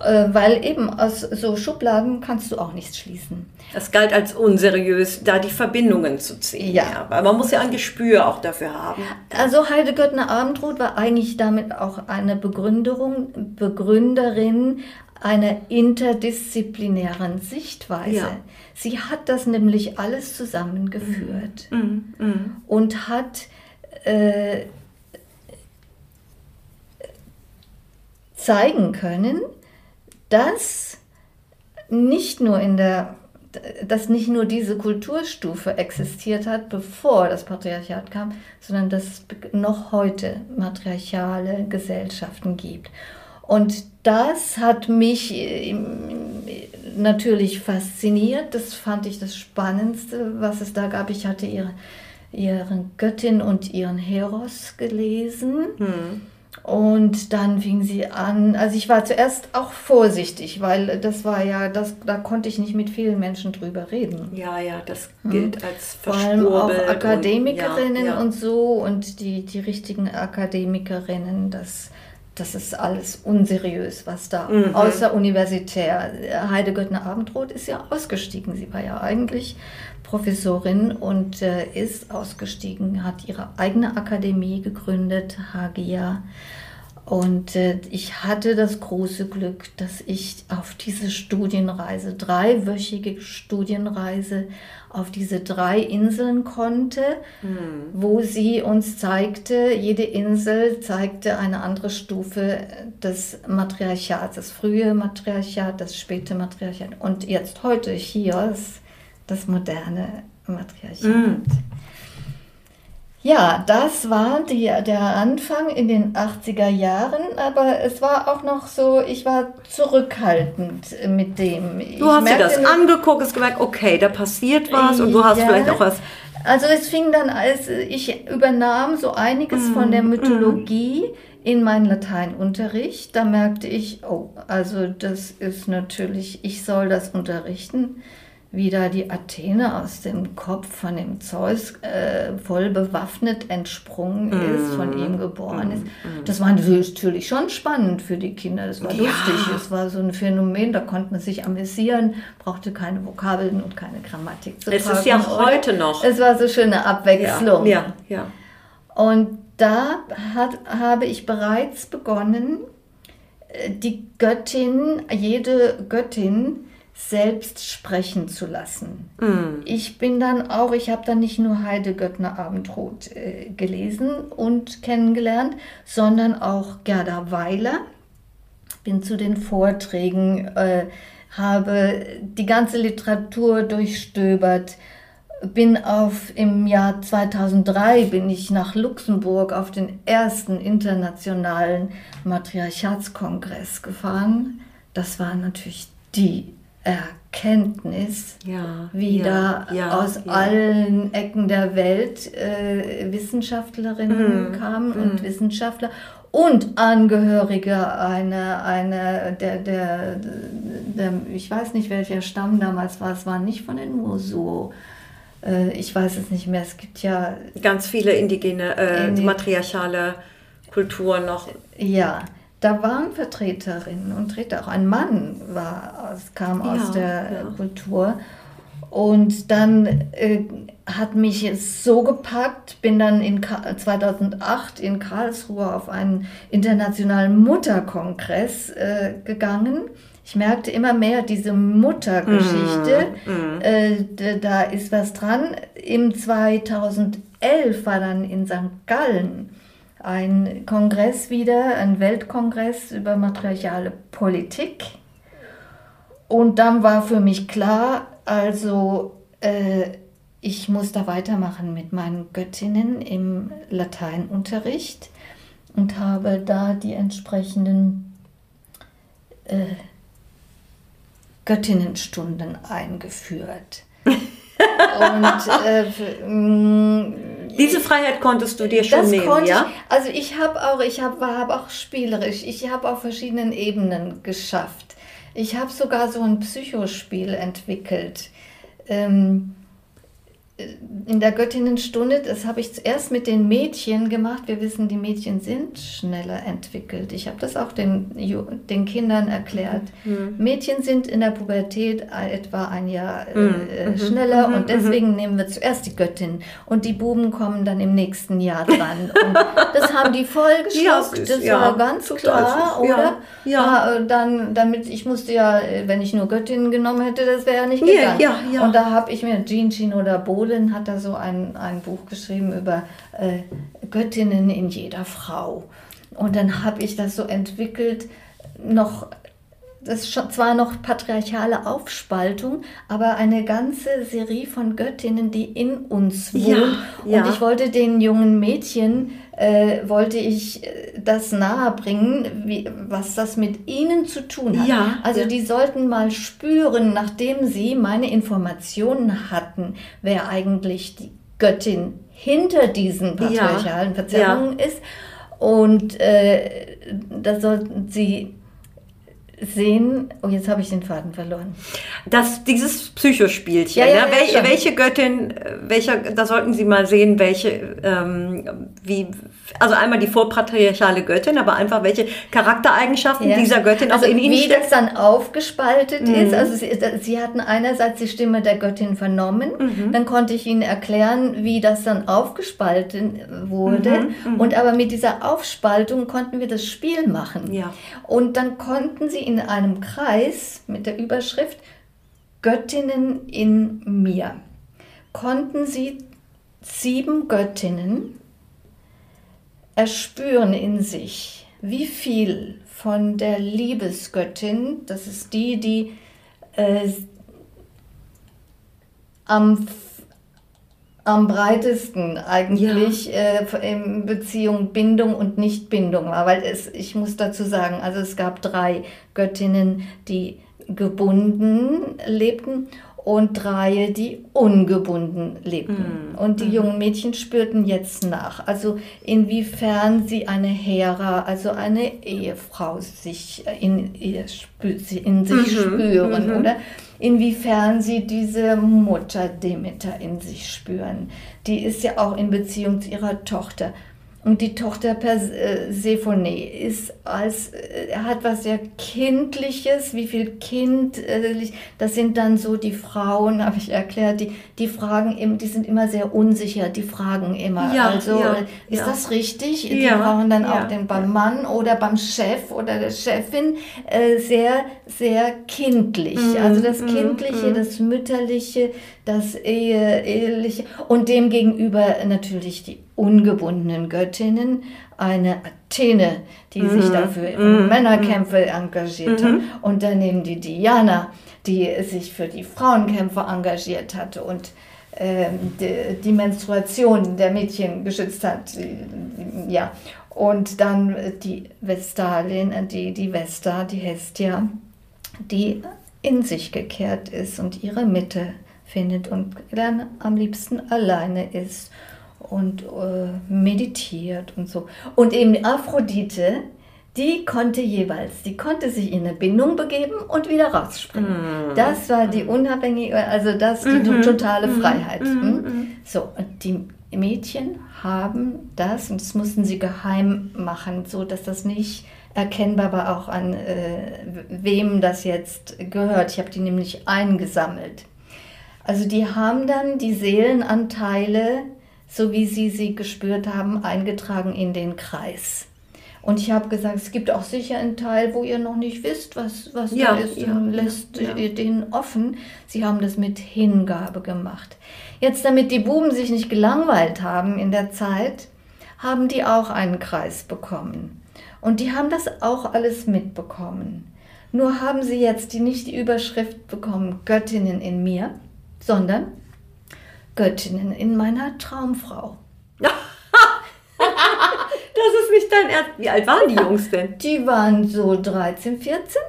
Äh, weil eben aus so Schubladen kannst du auch nichts schließen. Das galt als unseriös, da die Verbindungen zu ziehen. Ja. ja. Weil man muss ja ein Gespür auch dafür haben. Also Heide Göttner Abendroth war eigentlich damit auch eine Begründerung, Begründerin einer interdisziplinären Sichtweise. Ja. Sie hat das nämlich alles zusammengeführt mhm. Mhm. und hat äh, zeigen können, dass nicht nur in der dass nicht nur diese Kulturstufe existiert hat, bevor das Patriarchat kam, sondern dass es noch heute matriarchale Gesellschaften gibt. Und das hat mich ähm, natürlich fasziniert. Das fand ich das Spannendste, was es da gab. Ich hatte ihre, ihre Göttin und ihren Heros gelesen. Hm. Und dann fing sie an, also ich war zuerst auch vorsichtig, weil das war ja, das, da konnte ich nicht mit vielen Menschen drüber reden. Ja, ja, das hm. gilt hm. als Vor allem auch Akademikerinnen und, ja, ja. und so und die, die richtigen Akademikerinnen, das, das ist alles unseriös, was da mhm. außeruniversitär. Heide Göttner Abendroth ist ja ausgestiegen. Sie war ja eigentlich Professorin und äh, ist ausgestiegen, hat ihre eigene Akademie gegründet, Hagia. Und äh, ich hatte das große Glück, dass ich auf diese Studienreise, dreiwöchige Studienreise, auf diese drei Inseln konnte, mhm. wo sie uns zeigte, jede Insel zeigte eine andere Stufe des Matriarchats, das frühe Matriarchat, das späte Matriarchat und jetzt heute hier ist das moderne Matriarchat. Mhm. Ja, das war die, der Anfang in den 80er Jahren, aber es war auch noch so, ich war zurückhaltend mit dem. Du ich hast dir das angeguckt, hast gemerkt, okay, da passiert was und du hast ja, vielleicht auch was. Also es fing dann, als ich übernahm so einiges mm, von der mhm, Mythologie mm. in meinen Lateinunterricht. Da merkte ich, oh, also das ist natürlich, ich soll das unterrichten wie da die Athene aus dem Kopf von dem Zeus äh, voll bewaffnet entsprungen ist, mm. von ihm geboren mm. ist. Das war natürlich schon spannend für die Kinder. Das war ja. lustig. Es war so ein Phänomen, da konnte man sich amüsieren, brauchte keine Vokabeln und keine Grammatik zu Es ist ja heute noch. Es war so schöne Abwechslung. Ja, ja. ja. Und da hat, habe ich bereits begonnen, äh, die Göttin, jede Göttin, selbst sprechen zu lassen. Mm. Ich bin dann auch, ich habe dann nicht nur Heide Göttner Abendrot äh, gelesen und kennengelernt, sondern auch Gerda Weiler. Bin zu den Vorträgen, äh, habe die ganze Literatur durchstöbert, bin auf im Jahr 2003 bin ich nach Luxemburg auf den ersten internationalen Matriarchatskongress gefahren. Das war natürlich die Erkenntnis ja, wieder ja, ja, aus allen Ecken der Welt äh, Wissenschaftlerinnen mhm. kamen mhm. und Wissenschaftler und Angehörige einer, einer der, der, der, ich weiß nicht welcher Stamm damals war, es war nicht von den Mosuo. Äh, ich weiß es nicht mehr, es gibt ja... Ganz viele indigene, äh, matriarchale Kulturen noch. Ja, da waren Vertreterinnen und Vertreter, auch ein Mann war, kam ja, aus der ja. Kultur. Und dann äh, hat mich es so gepackt, bin dann in 2008 in Karlsruhe auf einen internationalen Mutterkongress äh, gegangen. Ich merkte immer mehr diese Muttergeschichte, mm, mm. Äh, da ist was dran. Im 2011 war dann in St. Gallen ein Kongress wieder, ein Weltkongress über matriarchale Politik. Und dann war für mich klar, also äh, ich muss da weitermachen mit meinen Göttinnen im Lateinunterricht und habe da die entsprechenden äh, Göttinnenstunden eingeführt. *laughs* und äh, diese Freiheit konntest du dir schon das nehmen, konnte ja? Ich, also ich habe auch, ich habe hab auch spielerisch, ich habe auf verschiedenen Ebenen geschafft. Ich habe sogar so ein Psychospiel entwickelt. Ähm, in der Göttinnenstunde, das habe ich zuerst mit den Mädchen gemacht. Wir wissen, die Mädchen sind schneller entwickelt. Ich habe das auch den, den Kindern erklärt. Mhm. Mädchen sind in der Pubertät etwa ein Jahr äh, mhm. äh mhm. schneller mhm. und deswegen mhm. nehmen wir zuerst die Göttin und die Buben kommen dann im nächsten Jahr dran. Und das haben die voll geschluckt. *laughs* Ja, das ja, war ganz klar, oder? Ja, ja. Äh, dann, damit ich musste ja, wenn ich nur Göttinnen genommen hätte, das wäre ja nicht gegangen. Und da habe ich mir Jean, Jean oder Bo Bohlen hat da so ein, ein Buch geschrieben über äh, Göttinnen in jeder Frau. Und dann habe ich das so entwickelt, noch das ist zwar noch patriarchale Aufspaltung, aber eine ganze Serie von Göttinnen, die in uns wohnt. Ja, ja. Und ich wollte den jungen Mädchen, äh, wollte ich äh, das nahebringen, wie, was das mit ihnen zu tun hat. Ja, also die sollten mal spüren, nachdem sie meine Informationen hatten, wer eigentlich die Göttin hinter diesen patriarchalen Verzerrungen ist. Und äh, da sollten sie sehen, oh jetzt habe ich den Faden verloren. Das, dieses Psychospielchen, ja, ja, ja, welche, welche, Göttin, welcher, da sollten Sie mal sehen, welche, ähm, wie, also einmal die vorpatriarchale Göttin, aber einfach welche Charaktereigenschaften dieser Göttin also auch in Ihnen Wie das dann aufgespaltet mhm. ist, also sie, sie, hatten einerseits die Stimme der Göttin vernommen, mhm. dann konnte ich Ihnen erklären, wie das dann aufgespalten wurde mhm. mhm. und aber mit dieser Aufspaltung konnten wir das Spiel machen. Ja. Und dann konnten sie in einem Kreis mit der Überschrift Göttinnen in mir, konnten sie sieben Göttinnen erspüren in sich, wie viel von der Liebesgöttin, das ist die, die äh, am am breitesten eigentlich ja. äh, in Beziehung Bindung und Nichtbindung war, weil es, ich muss dazu sagen, also es gab drei Göttinnen, die gebunden lebten und drei, die ungebunden lebten. Mm. Und die mm. jungen Mädchen spürten jetzt nach, also inwiefern sie eine Hera, also eine Ehefrau sich in, in sich mm -hmm. spüren, -hmm. oder? Inwiefern sie diese Mutter Demeter in sich spüren. Die ist ja auch in Beziehung zu ihrer Tochter. Und die Tochter Persephone äh, ist als, äh, hat was sehr Kindliches, wie viel Kind, das sind dann so die Frauen, *laughs* habe ich erklärt, die, die fragen, die sind immer sehr unsicher, die fragen immer. Ja, also, ja, ist ja. das richtig? Die brauchen dann auch den beim Mann oder beim Chef oder der Chefin äh, sehr, sehr kindlich. Mhm, also das mhm, Kindliche, mhm. das Mütterliche, das Ehe, Eheliche und dem gegenüber natürlich die ungebundenen Göttinnen, eine Athene, die mhm. sich dafür in mhm. Männerkämpfe engagiert hat, mhm. und daneben die Diana, die sich für die Frauenkämpfe engagiert hatte und ähm, die, die, Menstruation der Mädchen geschützt hat. Ja. Und dann die Vestalin, die, die Vesta, die Hestia, die in sich gekehrt ist und ihre Mitte findet und dann am liebsten alleine ist und äh, meditiert und so. Und eben Aphrodite, die konnte jeweils, die konnte sich in eine Bindung begeben und wieder rausspringen. Mm. Das war die unabhängige, also das die mm -hmm. totale mhm. Freiheit. Mm -hmm. So, und die Mädchen haben das, und das mussten sie geheim machen, so dass das nicht erkennbar war auch an äh, wem das jetzt gehört. Ich habe die nämlich eingesammelt. Also die haben dann die Seelenanteile so wie Sie sie gespürt haben, eingetragen in den Kreis. Und ich habe gesagt, es gibt auch sicher einen Teil, wo ihr noch nicht wisst, was, was ja, da ist, ja, und lässt ja, ihr den offen. Sie haben das mit Hingabe gemacht. Jetzt, damit die Buben sich nicht gelangweilt haben in der Zeit, haben die auch einen Kreis bekommen. Und die haben das auch alles mitbekommen. Nur haben sie jetzt die, nicht die Überschrift bekommen, Göttinnen in mir, sondern Göttinnen in meiner Traumfrau. *laughs* das ist nicht dein Ernst. Wie alt waren die Jungs denn? Die waren so 13, 14.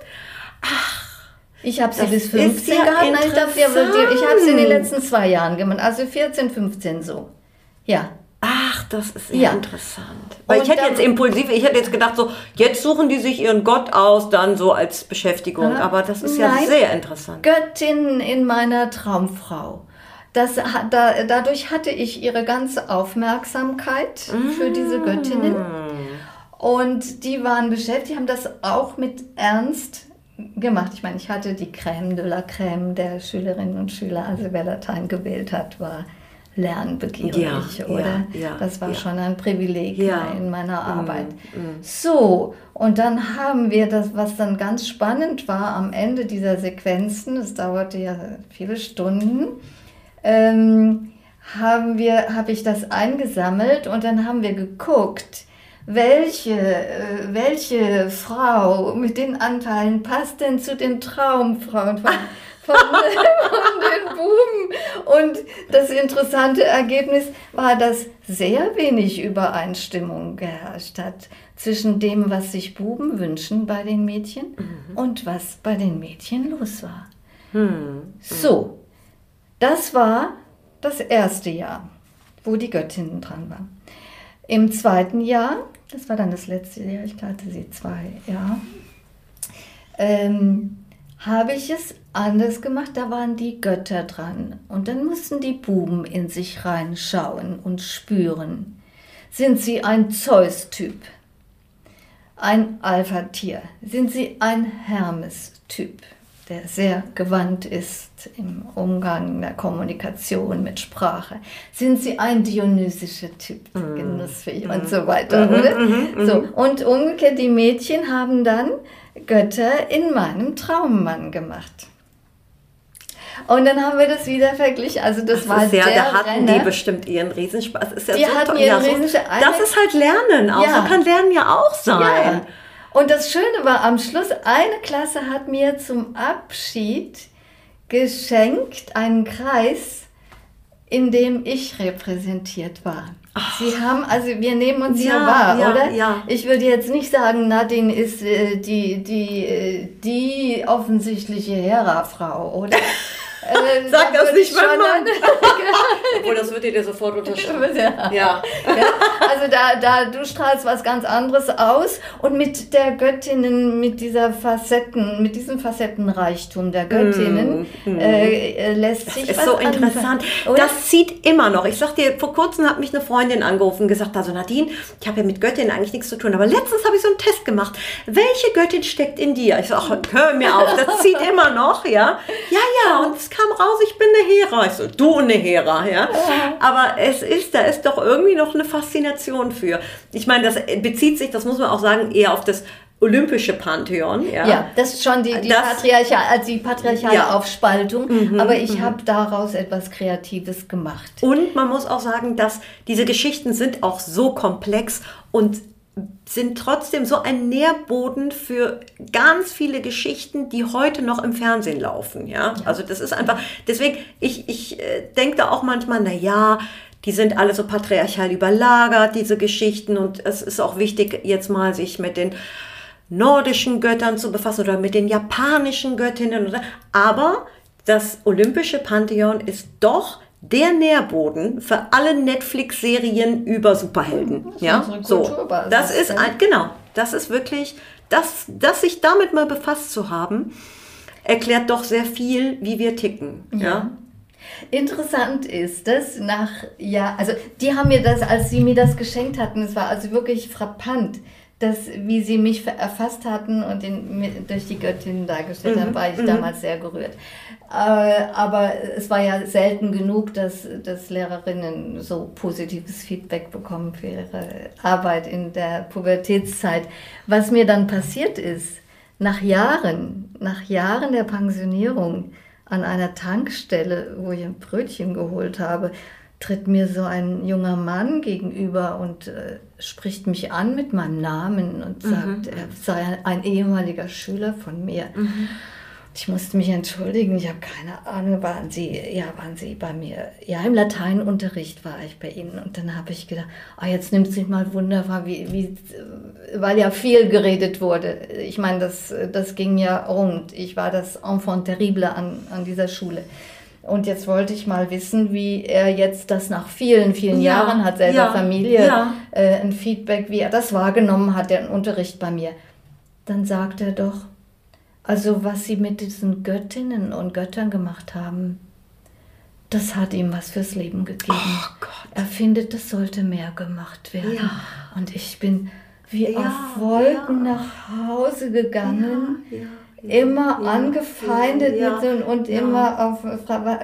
Ach. Ich habe sie bis 15 ja gehabt. Nein, ich, ich habe sie in den letzten zwei Jahren gemacht. Also 14, 15 so. Ja. Ach, das ist ja interessant. Weil ich hätte jetzt impulsiv, ich hätte jetzt gedacht, so, jetzt suchen die sich ihren Gott aus, dann so als Beschäftigung. Aber das ist ja Nein, sehr interessant. Göttin in meiner Traumfrau das, da, dadurch hatte ich ihre ganze Aufmerksamkeit für diese Göttinnen. Und die waren beschäftigt, die haben das auch mit Ernst gemacht. Ich meine, ich hatte die Crème de la Crème der Schülerinnen und Schüler, also wer Latein gewählt hat, war lernbegierig, ja, oder? Ja, ja, das war schon ein Privileg in meiner mm, Arbeit. Mm, mm. So, und dann haben wir das, was dann ganz spannend war am Ende dieser Sequenzen, es dauerte ja viele Stunden, ähm, haben wir, habe ich das eingesammelt und dann haben wir geguckt, welche, äh, welche Frau mit den Anteilen passt denn zu den Traumfrauen von, von, *laughs* von den Buben. Und das interessante Ergebnis war, dass sehr wenig Übereinstimmung geherrscht hat zwischen dem, was sich Buben wünschen bei den Mädchen mhm. und was bei den Mädchen los war. Mhm. So, das war das erste Jahr, wo die Göttin dran war. Im zweiten Jahr, das war dann das letzte Jahr, ich hatte sie zwei Jahre, ähm, habe ich es anders gemacht. Da waren die Götter dran. Und dann mussten die Buben in sich reinschauen und spüren. Sind sie ein Zeus-Typ? Ein Alpha-Tier? Sind sie ein Hermes-Typ? Der sehr gewandt ist im Umgang der Kommunikation mit Sprache. Sind Sie ein dionysischer Typ, mm. genussfähig mm. und so weiter, mm -hmm, oder? -hmm, so, und umgekehrt, die Mädchen haben dann Götter in meinem Traummann gemacht. Und dann haben wir das wieder verglichen. Also das, das war ist ja, der da hatten Renner. die bestimmt ihren Riesenspaß. Ist ja die so hatten ihren ja, Riesenspaß. Das ist halt Lernen. Auch ja. so kann Lernen ja auch sein. Ja. Und das Schöne war, am Schluss, eine Klasse hat mir zum Abschied geschenkt einen Kreis, in dem ich repräsentiert war. Ach. Sie haben, also wir nehmen uns ja, ja wahr, ja, oder? Ja. Ich würde jetzt nicht sagen, Nadine ist äh, die, die, äh, die offensichtliche Hera-Frau, oder? *laughs* Äh, Sag das nicht mein Mann. *laughs* Obwohl, das wird dir sofort unterschreiben. Ja. ja. Also da, da, du strahlst was ganz anderes aus und mit der Göttinnen, mit dieser Facetten, mit diesem Facettenreichtum der Göttinnen mm, äh, lässt das sich ist was so interessant. Anfangen, das zieht immer noch. Ich sag dir, vor kurzem hat mich eine Freundin angerufen und gesagt, also Nadine, ich habe ja mit Göttinnen eigentlich nichts zu tun, aber letztens habe ich so einen Test gemacht. Welche Göttin steckt in dir? Ich sage, hör mir auf, das zieht immer noch, ja. Ja, ja, und es kam raus, ich bin eine Hera. Ich so, du eine Hera, ja. Aber es ist, da ist doch irgendwie noch eine Faszination für. Ich meine, das bezieht sich, das muss man auch sagen, eher auf das olympische Pantheon. Ja, ja das ist schon die, die, das, Patriarchal, also die patriarchale ja. Aufspaltung, mhm, aber ich mhm. habe daraus etwas Kreatives gemacht. Und man muss auch sagen, dass diese Geschichten sind auch so komplex und sind trotzdem so ein Nährboden für ganz viele Geschichten, die heute noch im Fernsehen laufen. Ja, ja. also das ist einfach, deswegen, ich, ich äh, denke da auch manchmal, na ja, die sind alle so patriarchal überlagert, diese Geschichten, und es ist auch wichtig, jetzt mal sich mit den nordischen Göttern zu befassen oder mit den japanischen Göttinnen. Aber das olympische Pantheon ist doch der Nährboden für alle Netflix-Serien über Superhelden. Das ja, so. Das ist ein, genau. Das ist wirklich, das, das sich damit mal befasst zu haben, erklärt doch sehr viel, wie wir ticken. Ja. ja. Interessant ist dass nach, ja, also die haben mir das, als sie mir das geschenkt hatten, es war also wirklich frappant, dass, wie sie mich erfasst hatten und den, durch die Göttin dargestellt mhm. haben, war ich mhm. damals sehr gerührt. Äh, aber es war ja selten genug, dass, dass Lehrerinnen so positives Feedback bekommen für ihre Arbeit in der Pubertätszeit. Was mir dann passiert ist, nach Jahren, nach Jahren der Pensionierung an einer Tankstelle, wo ich ein Brötchen geholt habe, tritt mir so ein junger Mann gegenüber und äh, spricht mich an mit meinem Namen und mhm. sagt, mhm. er sei ein ehemaliger Schüler von mir. Mhm. Ich musste mich entschuldigen, ich habe keine Ahnung, waren Sie, ja, waren Sie bei mir? Ja, im Lateinunterricht war ich bei Ihnen. Und dann habe ich gedacht, ah, jetzt nimmt sich mal wunderbar, wie, wie, weil ja viel geredet wurde. Ich meine, das, das ging ja rund. Ich war das Enfant terrible an, an dieser Schule. Und jetzt wollte ich mal wissen, wie er jetzt das nach vielen, vielen ja, Jahren hat, selber ja, Familie, ja. Äh, ein Feedback, wie er das wahrgenommen hat, den Unterricht bei mir. Dann sagt er doch, also was sie mit diesen Göttinnen und Göttern gemacht haben, das hat ihm was fürs Leben gegeben. Oh er findet, das sollte mehr gemacht werden. Und ich bin wie auf Wolken nach Hause gegangen. Immer angefeindet mit so, und immer auf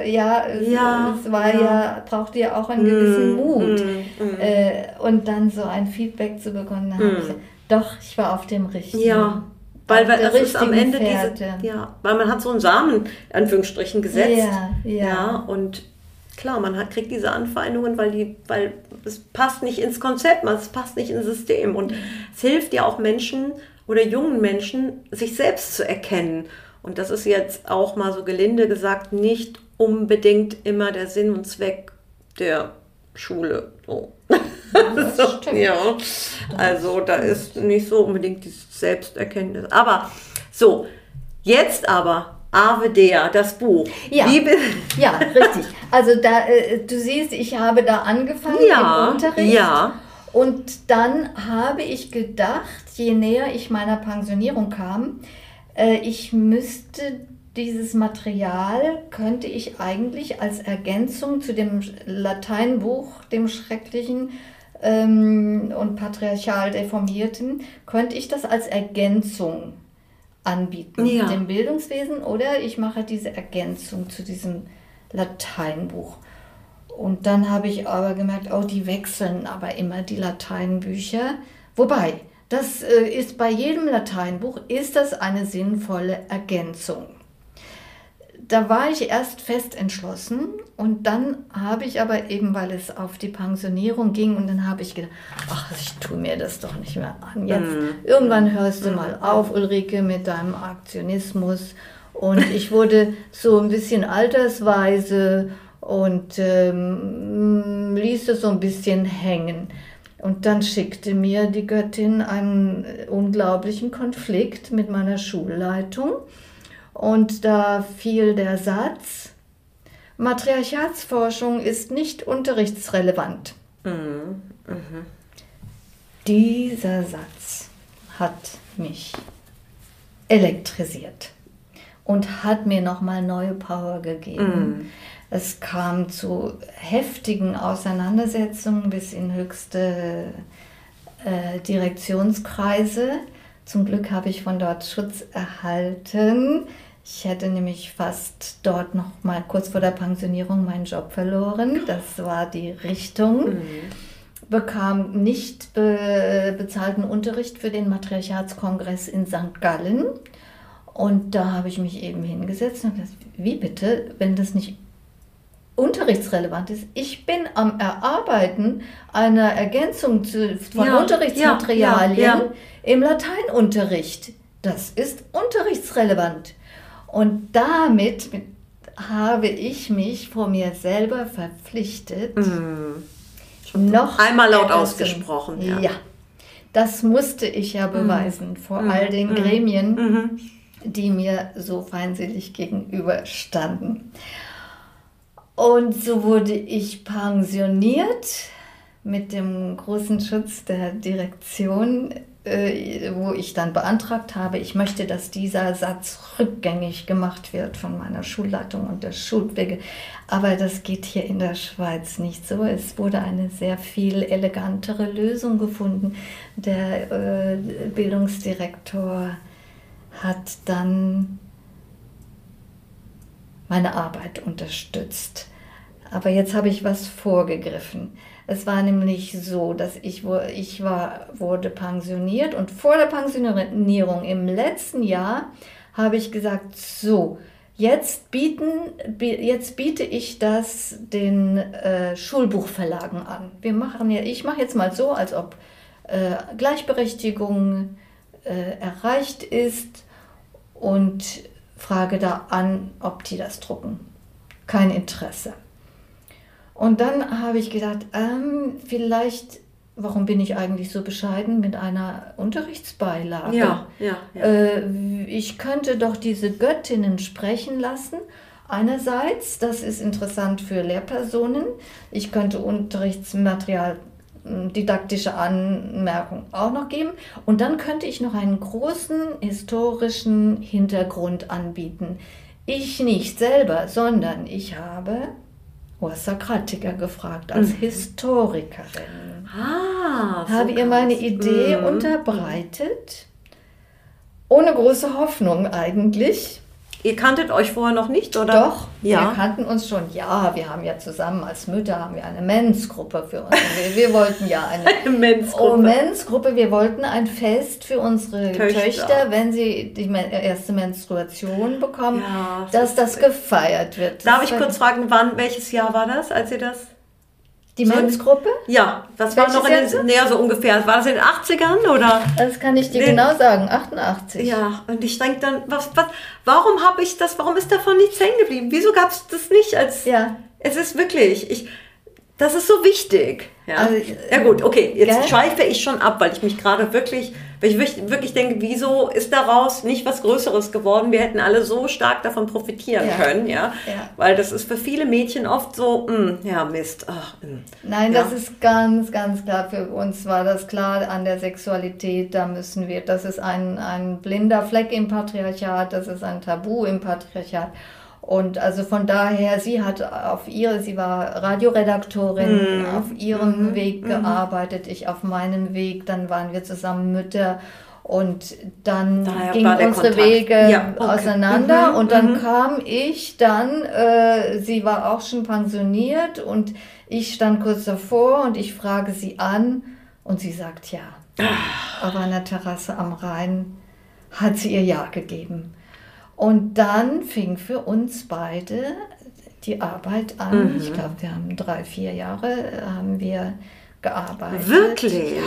ja, es, es war ja, brauchte ja auch einen gewissen mm, Mut. Mm, mm. Äh, und dann so ein Feedback zu bekommen, mm. ich, doch, ich war auf dem richtigen. Ja, weil, weil es ist am Ende Pferde. diese, ja, weil man hat so einen Samen, Anführungsstrichen, gesetzt. Ja, ja. ja und klar, man hat, kriegt diese Anfeindungen, weil die, weil es passt nicht ins Konzept, es passt nicht ins System. Und es hilft ja auch Menschen oder jungen Menschen, sich selbst zu erkennen. Und das ist jetzt auch mal so gelinde gesagt, nicht unbedingt immer der Sinn und Zweck der Schule. So. *laughs* so, ja, also da ist nicht so unbedingt die Selbsterkenntnis. Aber so, jetzt aber Ave Dea, das Buch. Ja, *laughs* ja richtig. Also da, äh, du siehst, ich habe da angefangen ja, im Unterricht. Ja. Und dann habe ich gedacht, je näher ich meiner Pensionierung kam, Äh, ich müsste dieses Material könnte ich eigentlich als Ergänzung zu dem Lateinbuch, dem schrecklichen ähm, und patriarchal deformierten, könnte ich das als Ergänzung anbieten, ja. dem Bildungswesen, oder ich mache diese Ergänzung zu diesem Lateinbuch. Und dann habe ich aber gemerkt, oh, die wechseln aber immer die Lateinbücher. Wobei, das äh, ist bei jedem Lateinbuch, ist das eine sinnvolle Ergänzung da war ich erst fest entschlossen und dann habe ich aber eben, weil es auf die Pensionierung ging und dann habe ich gedacht, ach, ich tue mir das doch nicht mehr an. Jetzt mm. irgendwann hörst du mm. mal auf, Ulrike, mit deinem Aktionismus. Und ich wurde so ein bisschen altersweise und ähm, ließ es so ein bisschen hängen. Und dann schickte mir die Göttin einen unglaublichen Konflikt mit meiner Schulleitung. Und da fiel der Satz, Matriarchatsforschung ist nicht unterrichtsrelevant. Mhm. Mhm. Dieser Satz hat mich elektrisiert und hat mir nochmal neue Power gegeben. Mhm. Es kam zu heftigen Auseinandersetzungen bis in höchste äh, Direktionskreise. Zum Glück habe ich von dort Schutz erhalten. Ich hätte nämlich fast dort noch mal kurz vor der Pensionierung meinen Job verloren. Das war die Richtung. Mhm. Bekam nicht be bezahlten Unterricht für den Matriarchatskongress in St. Gallen. Und da habe ich mich eben hingesetzt und gesagt, wie bitte, wenn das nicht unterrichtsrelevant ist. Ich bin am Erarbeiten einer Ergänzung zu, von ja, Unterrichtsmaterialien ja, ja, im Lateinunterricht. Das ist unterrichtsrelevant. Und damit habe ich mich vor mir selber verpflichtet, mhm. noch einmal laut ausgesprochen. Ja. ja. das musste ich ja mhm. beweisen mhm. vor all den mhm. Gremien, mhm. die mir so feindselig gegenüberstanden. Und so wurde ich pensioniert mit dem großen Schutz der Direktion äh, wo ich dann beantragt habe, ich möchte, dass dieser Satz rückgängig gemacht wird von meiner Schulleitung und der Schulwege. Aber das geht hier in der Schweiz nicht so. Es wurde eine sehr viel elegantere Lösung gefunden. Der äh, Bildungsdirektor hat dann meine Arbeit unterstützt. Aber jetzt habe ich was vorgegriffen. Es war nämlich so, dass ich, ich war, wurde pensioniert und vor der Pensionierung im letzten Jahr habe ich gesagt, so, jetzt, bieten, jetzt biete ich das den äh, Schulbuchverlagen an. Wir machen ja, ich mache jetzt mal so, als ob äh, Gleichberechtigung äh, erreicht ist und frage da an, ob die das drucken. Kein Interesse. Und dann habe ich gedacht, ähm, vielleicht, warum bin ich eigentlich so bescheiden mit einer Unterrichtsbeilage? Ja, ja. ja. Äh, ich könnte doch diese Göttinnen sprechen lassen. Einerseits, das ist interessant für Lehrpersonen. Ich könnte Unterrichtsmaterial didaktische Anmerkung auch noch geben. Und dann könnte ich noch einen großen historischen Hintergrund anbieten. Ich nicht selber, sondern ich habe Ursa Kratiker gefragt, als mhm. Historikerin. Ah, so Habe ihr meine Idee mhm. unterbreitet, ohne große Hoffnung eigentlich. Ihr kanntet euch vorher noch nicht, oder? Doch, ja. wir kannten uns schon. Ja, wir haben ja zusammen als Mütter haben wir eine Men's-Gruppe für uns. Wir, wir, wollten ja eine, *laughs* eine Men's-Gruppe. Oh, Men's-Gruppe. Wir wollten ein Fest für unsere Töchter, Töchter wenn sie die erste Menstruation bekommen, ja, dass das gefeiert wird. Darf ich kurz fragen, wann, welches Jahr war das, als ihr das die so Men's-Gruppe? Ja, das war noch in den, näher so ungefähr. War das in den 80ern oder? Das kann ich dir nee. genau sagen, 88. Ja, und ich denke dann, was, was, warum habe ich das, warum ist davon nichts hängen geblieben? Wieso gab es das nicht als. Ja. Es ist wirklich, ich, Das ist so wichtig. Ja, also, ja gut, okay, jetzt gell? schweife ich schon ab, weil ich mich gerade wirklich, weil ich wirklich denke, wieso ist daraus nicht was Größeres geworden? Wir hätten alle so stark davon profitieren ja. können, ja? ja? Weil das ist für viele Mädchen oft so, mh, hm, ja, Mist. Ach. Hm. Nein, das ist ganz, ganz klar. Für uns war das klar an der Sexualität, da müssen wir, das ist ein, ein blinder Fleck im Patriarchat, das ist ein Tabu im Patriarchat. Und also von daher, sie hat auf ihre, sie war Radioredaktorin, mhm. auf ihrem mhm. Weg mhm. gearbeitet, ich auf meinem Weg, dann waren wir zusammen Mütter und dann Daher gingen unsere Kontakt. Wege ja, okay. auseinander mhm. und dann mhm. kam ich dann, äh, sie war auch schon pensioniert und ich stand kurz davor und ich frage sie an und sie sagt ja. Ach. Aber an der Terrasse am Rhein hat sie ihr Ja gegeben. Und dann fing für uns beide die Arbeit an. Mhm. Ich glaube, wir haben drei, vier Jahre äh, haben wir gearbeitet. Wirklich? Ja.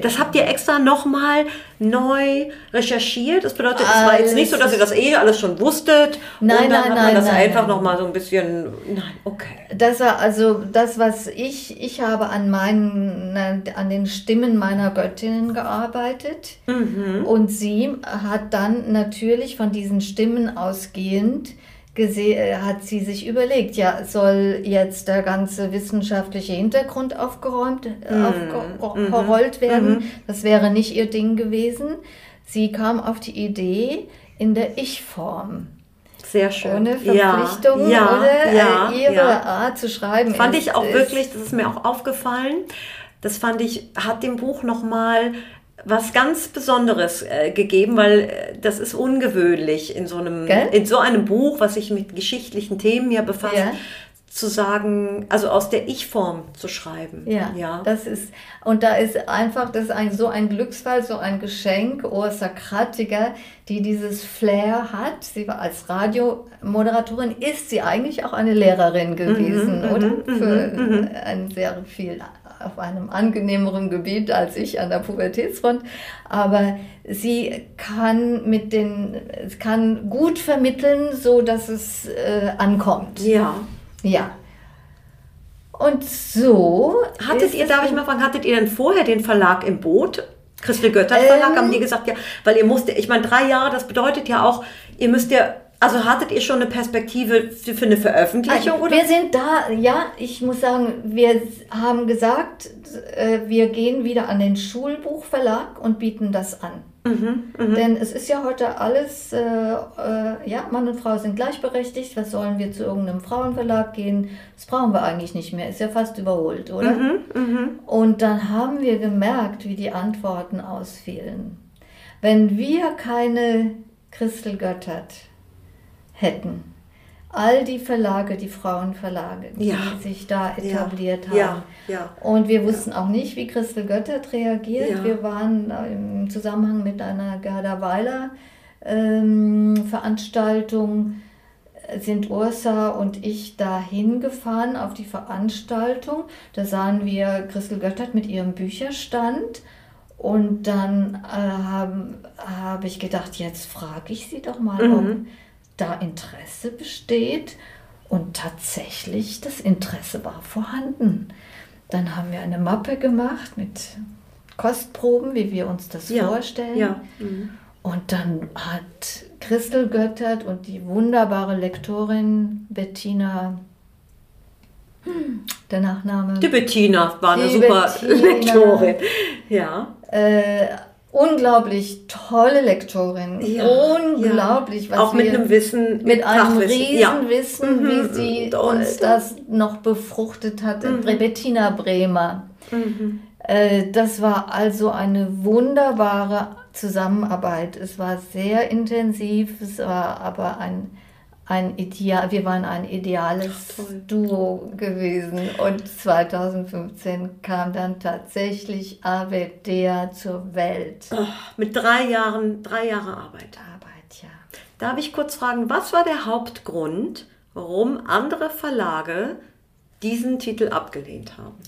Das habt ihr extra nochmal neu recherchiert? Das bedeutet, es war jetzt nicht so, dass ihr das eh alles schon wusstet. Nein, und dann nein, hat man das nein, einfach nochmal so ein bisschen. Nein, okay. Das war also das, was ich, ich habe an meinen, an den Stimmen meiner Göttinnen gearbeitet. Mhm. Und sie hat dann natürlich von diesen Stimmen ausgehend hat sie sich überlegt, ja, soll jetzt der ganze wissenschaftliche Hintergrund aufgeräumt, mm. aufgerollt werden? Mm. Das wäre nicht ihr Ding gewesen. Sie kam auf die Idee in der Ich-Form. Sehr schön. Ohne Verpflichtung ja, oder ja, ihre ja. Art zu schreiben. Fand ist, ich auch wirklich, das ist mir auch aufgefallen. Das fand ich, hat dem Buch nochmal was ganz Besonderes äh, gegeben, weil äh, das ist ungewöhnlich in so einem in so einem Buch, was sich mit geschichtlichen Themen ja befasst, ja. zu sagen, also aus der Ich-Form zu schreiben. Ja, ja, das ist und da ist einfach das ist ein so ein Glücksfall, so ein Geschenk, Ursa Kratiger, die dieses Flair hat. Sie war als Radiomoderatorin, ist sie eigentlich auch eine Lehrerin gewesen, mhm, oder? Mhm, Für mhm, ein sehr viel auf einem angenehmeren Gebiet als ich an der Pubertätsfront, aber sie kann mit den, kann gut vermitteln, so dass es äh, ankommt. Ja. Ja. Und so. Hattet ihr, darf ich mal fragen, hattet ihr denn vorher den Verlag im Boot? Christel Götter Verlag, ähm, haben die gesagt, ja, weil ihr musstet, ich meine, drei Jahre, das bedeutet ja auch, ihr müsst ja also hattet ihr schon eine Perspektive für, für eine Veröffentlichung? Also, oder? Wir sind da, ja, ich muss sagen, wir haben gesagt, äh, wir gehen wieder an den Schulbuchverlag und bieten das an. Mhm, mh. Denn es ist ja heute alles, äh, äh, ja, Mann und Frau sind gleichberechtigt. Was sollen wir zu irgendeinem Frauenverlag gehen? Das brauchen wir eigentlich nicht mehr. Ist ja fast überholt, oder? Mhm, mh. Und dann haben wir gemerkt, wie die Antworten ausfielen. Wenn wir keine Christel Göttert hätten. All die Verlage, die Frauenverlage, die ja. sich da etabliert ja. haben. Ja. Und wir wussten auch nicht, wie Christel Göttert reagiert. Wir waren im Zusammenhang mit einer Gerda Weiler ähm, Veranstaltung sind Ursa und ich dahin gefahren auf die Veranstaltung. Da sahen wir Christel Göttert mit ihrem Bücherstand. Und dann äh, habe hab ich gedacht, jetzt frage ich sie doch mal, mhm. ob da Interesse besteht. Und tatsächlich, das Interesse war vorhanden. Dann haben wir eine Mappe gemacht mit Kostproben, wie wir uns das ja, vorstellen. Ja. Mhm. Und dann hat Christel Göttert und die wunderbare Lektorin Bettina, hm, der Nachname. Die Bettina war eine super Bettina, Lektorin. Ja. Äh, unglaublich tolle Lektorin. Ja, unglaublich, ja. was Auch mit wir, einem Wissen, mit einem Riesenwissen, ja. wie mhm, sie Toll. uns das noch befruchtet hat. Mhm. Bettina Bremer. Mhm. Äh, das war also eine wunderbare Zusammenarbeit. Es war sehr intensiv, es war aber ein ein Ideal, wir waren ein ideales Toll. Duo gewesen und 2015 kam dann tatsächlich Avedea zur Welt. Oh, mit drei Jahren, drei Jahre Arbeit. Arbeit, ja. Darf ich kurz fragen, was war der Hauptgrund, warum andere Verlage diesen Titel abgelehnt haben?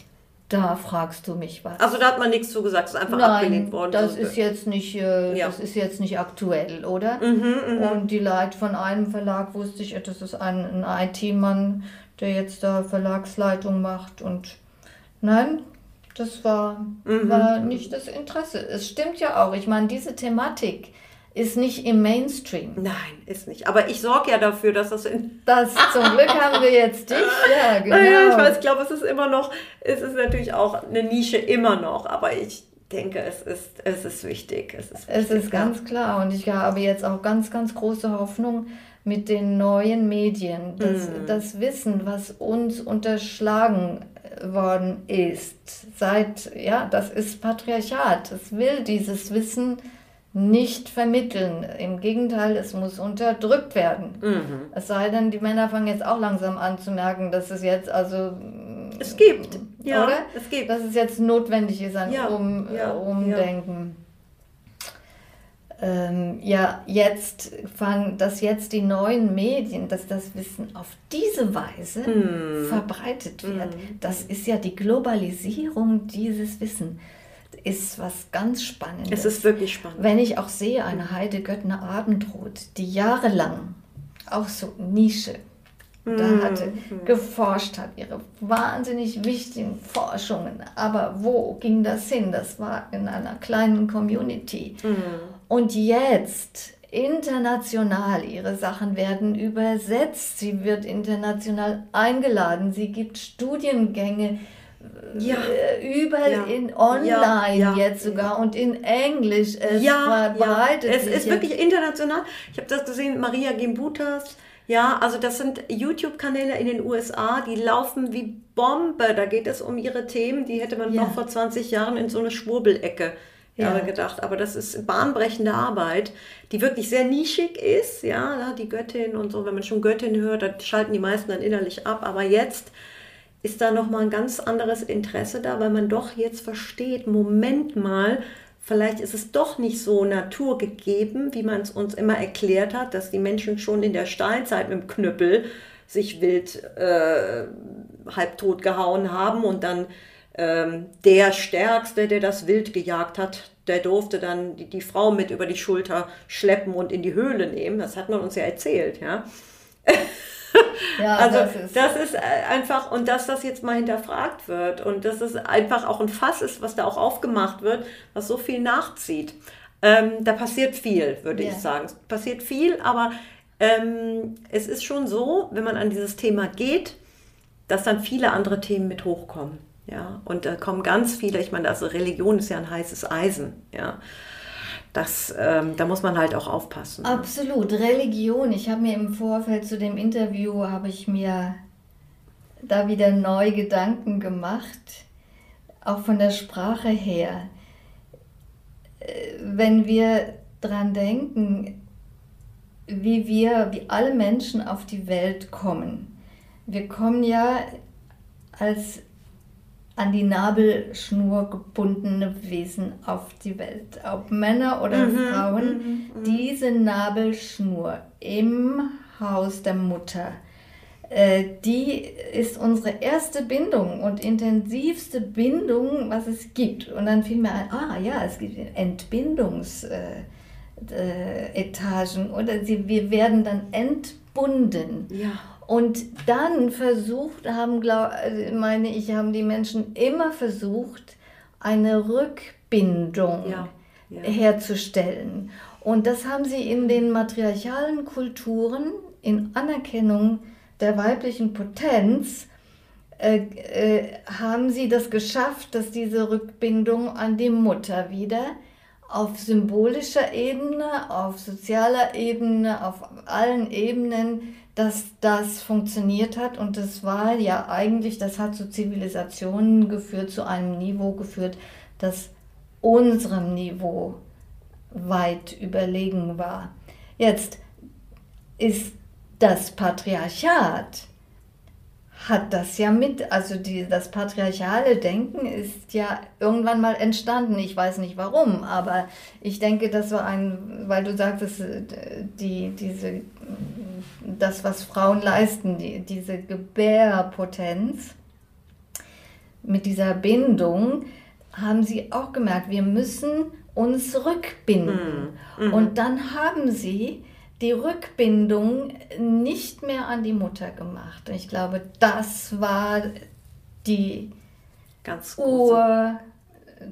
Da fragst du mich was. Also da hat man nichts zu gesagt, es ist einfach Nein, abgelehnt worden. Das ist jetzt nicht, äh, ja. das ist jetzt nicht aktuell, oder? Mhm, mh. Und die Leute von einem Verlag wusste ich, das ist ein, ein IT-Mann, der jetzt da Verlagsleitung macht und nein, das war, mhm. war nicht das Interesse. Es stimmt ja auch. Ich meine, diese Thematik ist nicht im Mainstream. Nein, ist nicht. Aber ich sorge ja dafür, dass das in. *laughs* Das zum Glück haben wir jetzt dich. *laughs* Ja, genau. Ja, ich weiß, ich glaube, es ist immer noch, es ist natürlich auch eine Nische immer noch, aber ich denke, es ist, es ist wichtig. Es ist, wichtig, es ist ganz klar und ich habe jetzt auch ganz, ganz große Hoffnung mit den neuen Medien. Das, mm. das Wissen, was uns unterschlagen worden ist, seit, ja, das ist Patriarchat. Es will dieses Wissen nicht vermitteln. Im Gegenteil, es muss unterdrückt werden. Mhm. Es sei denn, die Männer fangen jetzt auch langsam an zu merken, dass es jetzt also es gibt, ja, oder? Es gibt, dass es jetzt notwendig ist ein ja, um, ja, Umdenken. Ja. Ähm, ja, jetzt fangen, dass jetzt die neuen Medien, dass das Wissen auf diese Weise mhm. verbreitet wird. Mhm. Das ist ja die Globalisierung dieses Wissens ist was ganz Spannendes. Es ist wirklich spannend. Wenn ich auch sehe, eine Heide Göttner Abendrot, die jahrelang auch so Nische da mhm. hatte, geforscht hat, ihre wahnsinnig wichtigen Forschungen. Aber wo ging das hin? Das war in einer kleinen Community. Mhm. Und jetzt international, ihre Sachen werden übersetzt, sie wird international eingeladen, sie gibt Studiengänge ja. Äh, überall ja. in online ja. jetzt sogar und in Englisch. Es ja, verbreitet ja. Es ist wirklich international. Ich habe das gesehen, Maria Gimbutas. Ja, also das sind YouTube-Kanäle in den USA, die laufen wie Bombe. Da geht es um ihre Themen, die hätte man noch vor 20 Jahren in so eine Schwurbelecke ja. gedacht. Aber das ist bahnbrechende Arbeit, die wirklich sehr nischig ist. Ja, die Göttin und so. Wenn man schon Göttin hört, dann schalten die meisten dann innerlich ab. Aber jetzt ist da nochmal ein ganz anderes Interesse da, weil man doch jetzt versteht, Moment mal, vielleicht ist es doch nicht so naturgegeben, wie man es uns immer erklärt hat, dass die Menschen schon in der Steinzeit mit dem Knüppel sich wild äh, halbtot gehauen haben und dann ähm, der Stärkste, der das Wild gejagt hat, der durfte dann die, die Frau mit über die Schulter schleppen und in die Höhle nehmen. Das hat man uns ja erzählt, ja. *laughs* Ja, *laughs* also das ist, das ist äh, einfach, und dass das jetzt mal hinterfragt wird und dass es einfach auch ein Fass ist, was da auch aufgemacht wird, was so viel nachzieht. Ähm, da passiert viel, würde ja. ich sagen. Es passiert viel, aber ähm, es ist schon so, wenn man an dieses Thema geht, dass dann viele andere Themen mit hochkommen. Ja, und da kommen ganz viele, ich meine, also Religion ist ja ein heißes Eisen, ja das, ähm, da muss man halt auch aufpassen. Absolut. Religion. Ich habe mir im Vorfeld zu dem Interview, habe ich mir da wieder neu Gedanken gemacht, auch von der Sprache her. Äh, wenn wir dran denken, wie wir, wie alle Menschen auf die Welt kommen. Wir kommen ja als an die Nabelschnur gebundene Wesen auf die Welt. Ob Männer oder mhm, Frauen, mhm, mhm. diese Nabelschnur im Haus der Mutter, äh, die ist unsere erste Bindung und intensivste Bindung, was es gibt. Und dann fiel mir ein, ah ja, es gibt Entbindungsetagen äh, äh, oder sie, wir werden dann entbunden. Ja. Und dann versucht haben, glaub, also meine ich, haben die Menschen immer versucht, eine Rückbindung ja, ja. herzustellen. Und das haben sie in den matriarchalen Kulturen in Anerkennung der weiblichen Potenz äh, äh, haben sie das geschafft, dass diese Rückbindung an die Mutter wieder auf symbolischer Ebene, auf sozialer Ebene, auf allen Ebenen dass das funktioniert hat und das war ja eigentlich, das hat zu Zivilisationen geführt, zu einem Niveau geführt, das unserem Niveau weit überlegen war. Jetzt ist das Patriarchat hat das ja mit, also die, das patriarchale Denken ist ja irgendwann mal entstanden. Ich weiß nicht warum, aber ich denke, das war ein, weil du sagtest, äh, die, diese, das, was Frauen leisten, die, diese Gebärpotenz, mit dieser Bindung haben sie auch gemerkt, wir müssen uns rückbinden. Mhm. Mhm. Und dann haben sie die Rückbindung nicht mehr an die Mutter gemacht. Ich glaube, das war die Ganz Ur,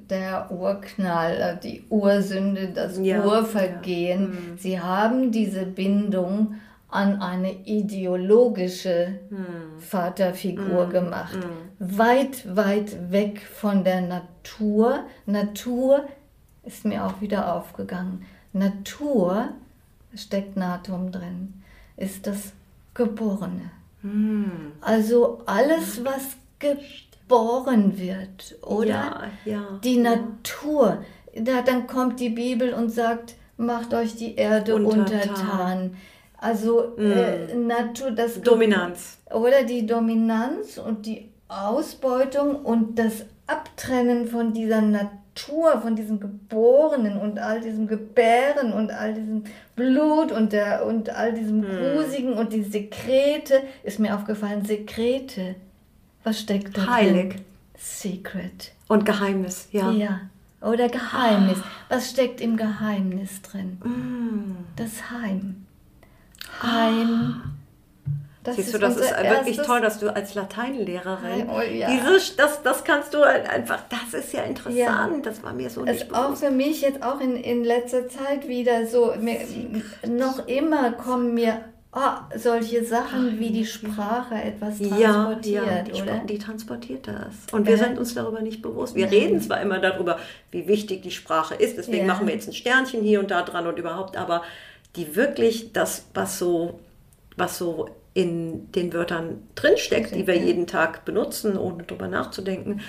der Urknall, die Ursünde, das ja, Urvergehen. Ja. Mhm. Sie haben diese Bindung an eine ideologische hm. Vaterfigur hm. gemacht. Hm. Weit, weit weg von der Natur. Natur ist mir auch wieder aufgegangen. Natur, steckt Natum drin, ist das Geborene. Hm. Also alles, was geboren wird, oder? Ja, ja, die ja. Natur. Da, dann kommt die Bibel und sagt, macht euch die Erde untertan. untertan also mm. äh, Natur, das Dominanz. Oder die Dominanz und die Ausbeutung und das Abtrennen von dieser Natur, von diesem Geborenen und all diesem Gebären und all diesem Blut und, der, und all diesem Grusigen mm. und die Sekrete, ist mir aufgefallen, Sekrete. Was steckt da Heilig. drin? Secret. Und Geheimnis, ja. Ja. Oder Geheimnis. Ah. Was steckt im Geheimnis drin? Mm. Das Heim. Heim. Das Siehst du, das ist wirklich toll, dass du als Lateinlehrerin oh, ja. dieses, das, das kannst du halt einfach, das ist ja interessant, ja. das war mir so nicht es Auch für mich jetzt auch in, in letzter Zeit wieder so, mir, noch immer kommen mir oh, solche Sachen wie die Sprache etwas transportiert, ja, ja, die, oder? Die transportiert das. Und wir äh? sind uns darüber nicht bewusst. Wir reden zwar immer darüber, wie wichtig die Sprache ist, deswegen machen wir jetzt ein Sternchen hier und da dran und überhaupt, aber die wirklich das, was so, was so in den Wörtern drinsteckt, die wir jeden Tag benutzen, ohne darüber nachzudenken,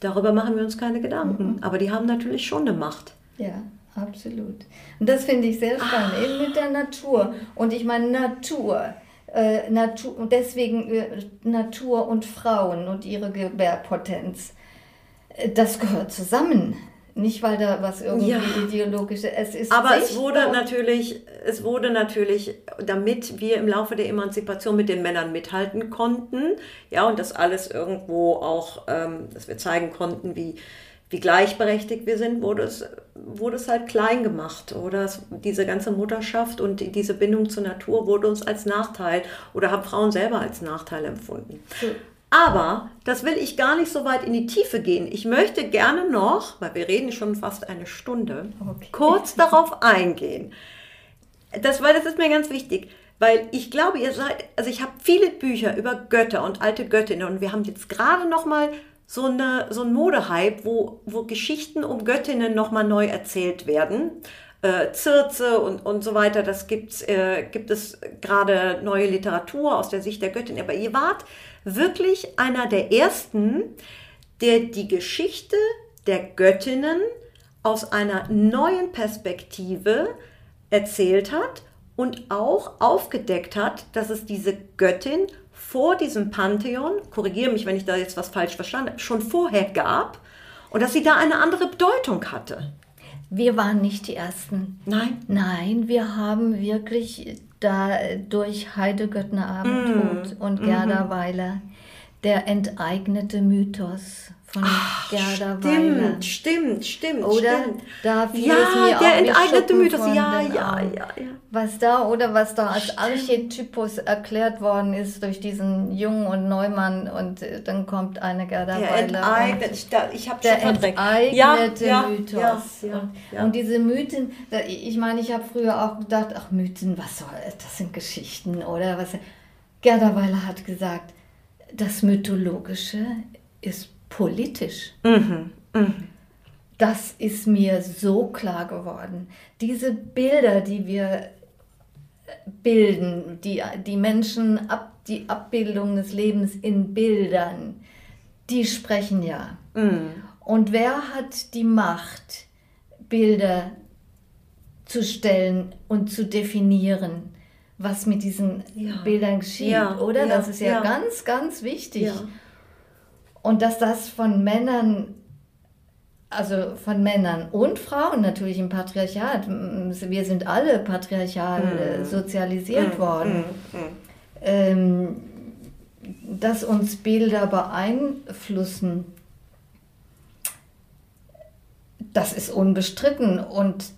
darüber machen wir uns keine Gedanken. Mhm. Aber die haben natürlich schon eine Macht. Ja, absolut. Und das finde ich sehr spannend, ah. eben mit der Natur. Und ich meine, Natur. Äh, Natur und deswegen äh, Natur und Frauen und ihre Gebärpotenz. Äh, das gehört zusammen. Nicht, weil da was irgendwie ja. ideologisch es ist. Aber sichtbar. es wurde natürlich, es wurde natürlich, damit wir im Laufe der Emanzipation mit den Männern mithalten konnten, ja, und das alles irgendwo auch, ähm, dass wir zeigen konnten, wie, wie gleichberechtigt wir sind, wurde es, wurde es halt klein gemacht. Oder es, diese ganze Mutterschaft und diese Bindung zur Natur wurde uns als Nachteil oder haben Frauen selber als Nachteil empfunden. So. Aber das will ich gar nicht so weit in die Tiefe gehen. Ich möchte gerne noch, weil wir reden schon fast eine Stunde, okay. kurz darauf eingehen. Das, weil das ist mir ganz wichtig. Weil ich glaube, ihr seid, also ich habe viele Bücher über Götter und alte Göttinnen und wir haben jetzt gerade noch mal so, eine, so ein Modehype, wo, wo Geschichten um Göttinnen noch mal neu erzählt werden. Äh, Zirze und, und so weiter, das gibt's, äh, gibt es gerade neue Literatur aus der Sicht der Göttin. Aber ihr wart wirklich einer der ersten, der die Geschichte der Göttinnen aus einer neuen Perspektive erzählt hat und auch aufgedeckt hat, dass es diese Göttin vor diesem Pantheon, korrigiere mich, wenn ich da jetzt was falsch verstanden habe, schon vorher gab und dass sie da eine andere Bedeutung hatte. Wir waren nicht die Ersten. Nein? Nein, wir haben wirklich da durch Heide Göttner Abendrot mm. und Gerda mm -hmm. Weiler der enteignete Mythos von Ach, Gerda stimmt, Weiler. Stimmt, stimmt, Oder stimmt. da fiel ja, es mir der enteignete Mythos, ja, ja, ja, ja. Was da, oder was da als stimmt. Archetypus erklärt worden ist durch diesen Jung und Neumann und äh, dann kommt eine Gerda der Weiler. Enteignet, ich, da, ich habe Der enteignete ja, Mythos. Ja, und, und, diese Mythen, ich meine, ich habe früher auch gedacht, ach Mythen, was soll, das sind Geschichten, oder was. Gerda Weiler hat gesagt, das Mythologische ist politisch. Mhm. Mhm. Das ist mir so klar geworden. Diese Bilder, die wir bilden, die, die Menschen, ab, die Abbildung des Lebens in Bildern, die sprechen ja. Mhm. Und wer hat die Macht, Bilder zu stellen und zu definieren? was mit diesen ja. Bildern geschieht, ja. oder? Ja. Das ist ja, ganz, ganz wichtig. Und dass das von Männern, also von Männern und Frauen natürlich im Patriarchat, wir sind alle patriarchal äh, mhm. sozialisiert mhm. worden, mhm. Mhm. ähm, dass uns Bilder beeinflussen, das ist unbestritten. Und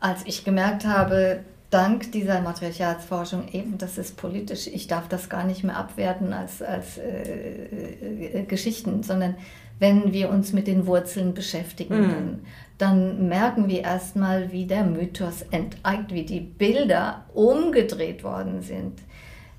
als ich gemerkt habe, dank dieser Matriarchatsforschung eben, das ist politisch, ich darf das gar nicht mehr abwerten als, als äh, äh, Geschichten, sondern wenn wir uns mit den Wurzeln beschäftigen, mm. dann, dann, merken wir erstmal, wie der Mythos enteigt, wie die Bilder umgedreht worden sind.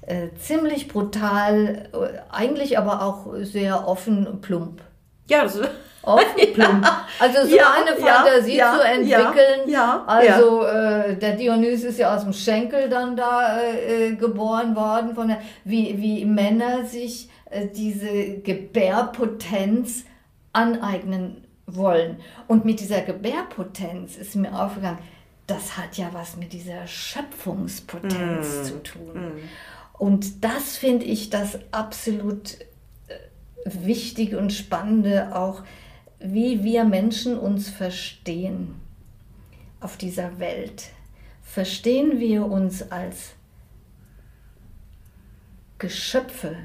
Äh, ziemlich brutal, äh, eigentlich aber auch sehr offen plump. Ja, das aufgeplumpt. Ja. *laughs* Also so ja, eine Fantasie ja, zu entwickeln. Ja, also äh, der Dionys ist ja aus dem Schenkel dann da äh, geboren worden, von der, wie, wie Männer sich äh, diese Gebärpotenz aneignen wollen. Und mit dieser Gebärpotenz ist mir aufgegangen, das hat ja was mit dieser Schöpfungspotenz mm. zu tun. Mm. Und das finde ich das absolut äh, Wichtige und Spannende auch wie wir Menschen uns verstehen auf dieser Welt. Verstehen wir uns als Geschöpfe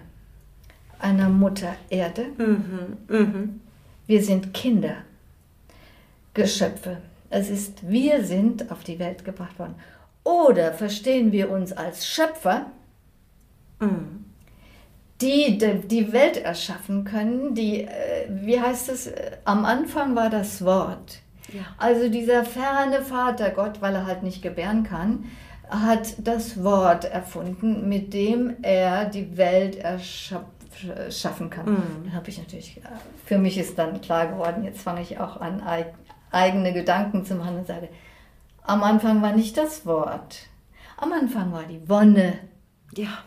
einer Mutter Erde? Mhm, mh. Wir sind Kinder, Geschöpfe. Es ist, wir sind auf die Welt gebracht worden. Oder verstehen wir uns als Schöpfer? Mhm die, die Welt erschaffen können, die, äh, wie heißt es, am Anfang war das Wort. Ja. Also dieser ferne Vater Gott, weil er halt nicht gebären kann, hat das Wort erfunden, mit dem er die Welt erschaffen kann. Mhm. habe ich natürlich, äh, für mich ist dann klar geworden, jetzt fange ich auch an, eigene Gedanken zu machen und sage, am Anfang war nicht das Wort, am Anfang war die Wonne. Ja.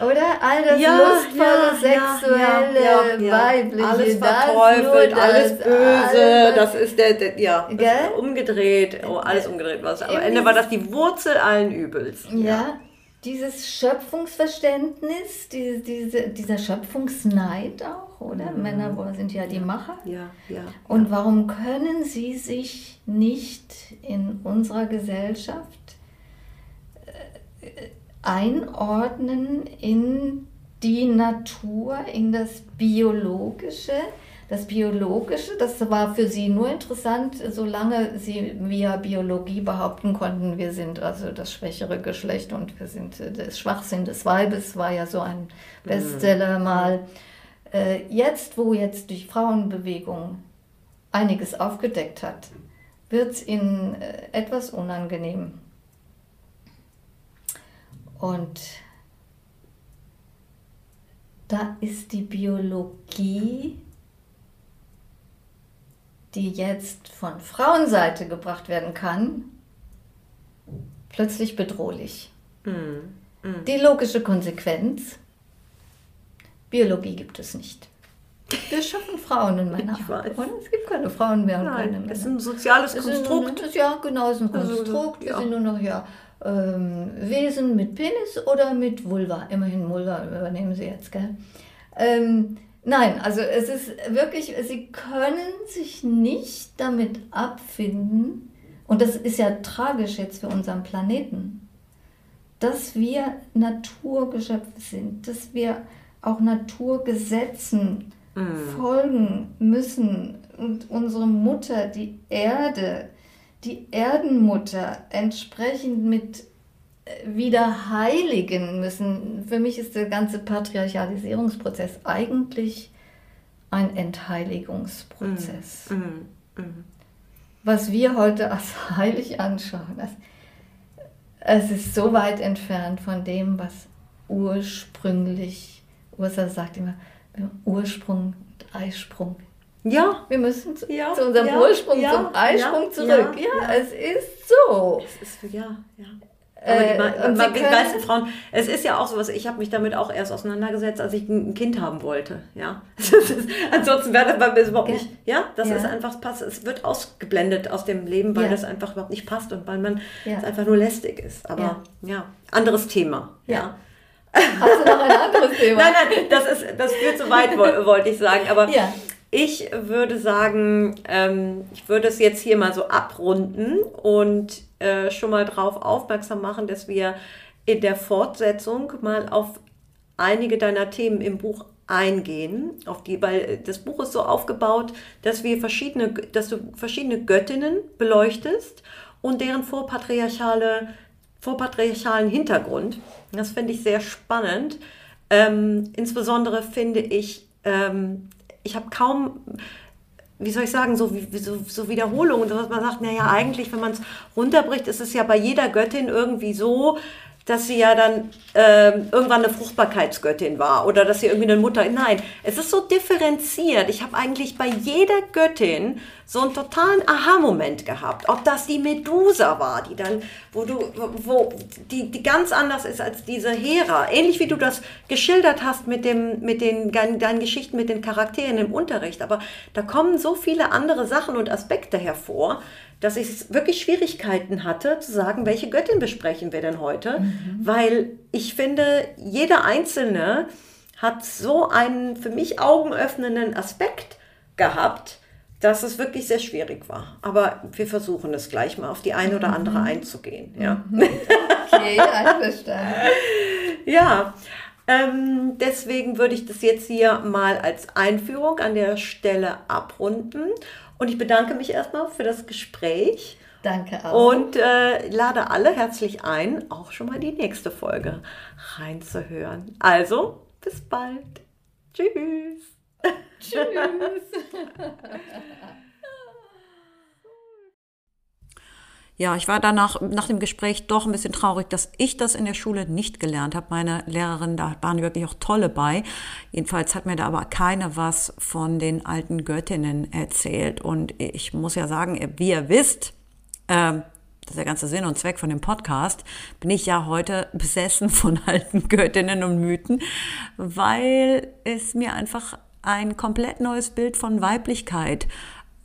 Oder? All das ja, lustvolle, ja, sexuelle, ja, weibliche, alles verteufelt, das, alles böse, alles, das ist der, der ja, ist umgedreht, oh, alles umgedreht was. Am Ende war das die Wurzel allen Übels. Ja, dieses Schöpfungsverständnis, diese, diese, dieser Schöpfungsneid auch, oder? Mhm. Männer sind ja die Macher. Ja, ja. Und warum können sie sich nicht in unserer Gesellschaft äh, einordnen in die Natur, in das Biologische. Das Biologische, das war für sie nur interessant, solange sie via Biologie behaupten konnten, wir sind also das schwächere Geschlecht und wir sind das Schwachsinn des Weibes, war ja so ein Bestseller mhm. mal. Äh, jetzt, wo jetzt die Frauenbewegung einiges aufgedeckt hat, wird es ihnen äh, etwas unangenehm. Und da ist die Biologie, die jetzt von Frauenseite gebracht werden kann, plötzlich bedrohlich. Mm, mm. Die logische Konsequenz, Biologie gibt es nicht. Wir schaffen Frauen *laughs* und Männer. Ich weiß. Es gibt keine Frauen mehr und Nein, keine Männer. Es ist ein soziales Konstrukt. Ist, ja, genau, es ist ein also, Konstrukt. Also, ja. Wir sind nur noch ja ähm, Wesen mit Penis oder mit Vulva. Immerhin Vulva übernehmen Sie jetzt, gell? Ähm, nein, also es ist wirklich, Sie können sich nicht damit abfinden, und das ist ja tragisch jetzt für unseren Planeten, dass wir Naturgeschöpfe sind, dass wir auch Naturgesetzen mm. folgen müssen und unsere Mutter, die Erde, die Erdenmutter entsprechend mit äh, wieder heiligen müssen. Für mich ist der ganze Patriarchalisierungsprozess eigentlich ein Entheiligungsprozess. Mm, mm, mm. Was wir heute als *laughs* heilig anschauen, das, es ist so weit entfernt von dem, was ursprünglich, Ursa sagt immer, Ursprung und Eisprung ja. Wir müssen zu, ja, zu unserem ja, Ursprung, ja, zum Eisprung zurück. Ja, es ist so. Es ist, ja, ja. Äh, Aber die, die, die meisten Frauen, es ist ja auch so was, ich habe mich damit auch erst auseinandergesetzt, als ich ein Kind haben wollte. Ja? *laughs* ansonsten wäre das bei mir überhaupt nicht. Ja, das ist einfach passt. Es wird ausgeblendet aus dem Leben, weil das einfach überhaupt nicht passt und weil man es einfach nur lästig ist. Aber ja, anderes Thema. Ja. Hast du noch ein anderes *laughs* Thema? nein, nein, das, ist, das führt zu weit, wollte ich sagen. Aber ja. Ich würde sagen, ähm, ich würde es jetzt hier mal so abrunden und äh, schon mal darauf aufmerksam machen, dass wir in der Fortsetzung mal auf einige deiner Themen im Buch eingehen, auf die, weil das Buch ist so aufgebaut, dass wir verschiedene, dass du verschiedene Göttinnen beleuchtest und deren vorpatriarchale, vorpatriarchalen Hintergrund. Das finde ich sehr spannend. Ähm, insbesondere finde ich, ähm, ich habe kaum wie soll ich sagen, so, so, so Wiederholungen, so was man sagt, naja, eigentlich, wenn man es runterbricht, ist es ja bei jeder Göttin irgendwie so, dass sie ja dann ähm, irgendwann eine Fruchtbarkeitsgöttin war oder dass sie irgendwie eine Mutter. Nein, es ist so differenziert. Ich habe eigentlich bei jeder Göttin so einen totalen Aha-Moment gehabt. Ob das die Medusa war, die dann, wo du, wo die, die ganz anders ist als diese Hera. Ähnlich wie du das geschildert hast mit dem, mit den deinen Geschichten mit den Charakteren im Unterricht. Aber da kommen so viele andere Sachen und Aspekte hervor dass ich wirklich Schwierigkeiten hatte, zu sagen, welche Göttin besprechen wir denn heute, mhm. weil ich finde, jeder Einzelne hat so einen für mich augenöffnenden Aspekt gehabt, dass es wirklich sehr schwierig war. Aber wir versuchen es gleich mal auf die eine oder andere mhm. einzugehen. Ja. Mhm. Okay, einverstanden. ja, ähm, deswegen würde ich das jetzt hier mal als Einführung an der Stelle abrunden und ich bedanke mich erstmal für das Gespräch. Danke auch. Und äh, lade alle herzlich ein, auch schon mal die nächste Folge reinzuhören. Also, bis bald. Tschüss. Tschüss. *laughs* Ja, ich war danach nach dem Gespräch doch ein bisschen traurig, dass ich das in der Schule nicht gelernt habe. Meine Lehrerin, da waren wirklich auch tolle bei. Jedenfalls hat mir da aber keine was von den alten Göttinnen erzählt. Und ich muss ja sagen, wie ihr wisst, äh, das ist der ganze Sinn und Zweck von dem Podcast, bin ich ja heute besessen von alten Göttinnen und Mythen, weil es mir einfach ein komplett neues Bild von Weiblichkeit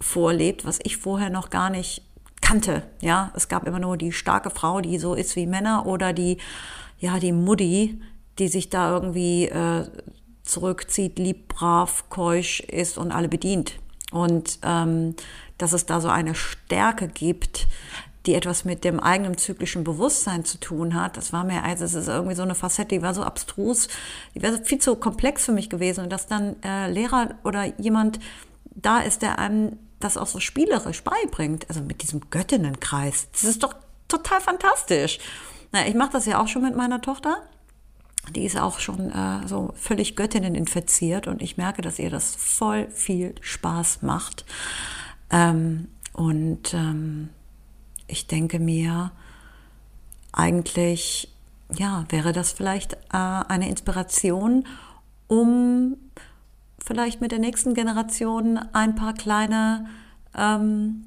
vorlebt, was ich vorher noch gar nicht kannte. Ja, es gab immer nur die starke Frau, die so ist wie Männer oder die, ja, die Mutti, die sich da irgendwie äh, zurückzieht, lieb, brav, keusch ist und alle bedient. Und ähm, dass es da so eine Stärke gibt, die etwas mit dem eigenen zyklischen Bewusstsein zu tun hat. Das war mir, also es ist irgendwie so eine Facette, die war so abstrus, die wäre viel zu komplex für mich gewesen. Und dass dann äh, Lehrer oder jemand da ist, der einem das auch so spielerisch beibringt, also mit diesem Göttinnenkreis, das ist doch total fantastisch. Na, ich mache das ja auch schon mit meiner Tochter. Die ist auch schon äh, so völlig Göttinnen infiziert und ich merke, dass ihr das voll viel Spaß macht. Ähm, und ähm, ich denke mir, eigentlich, ja, wäre das vielleicht äh, eine Inspiration, um vielleicht mit der nächsten Generation ein paar kleine ähm,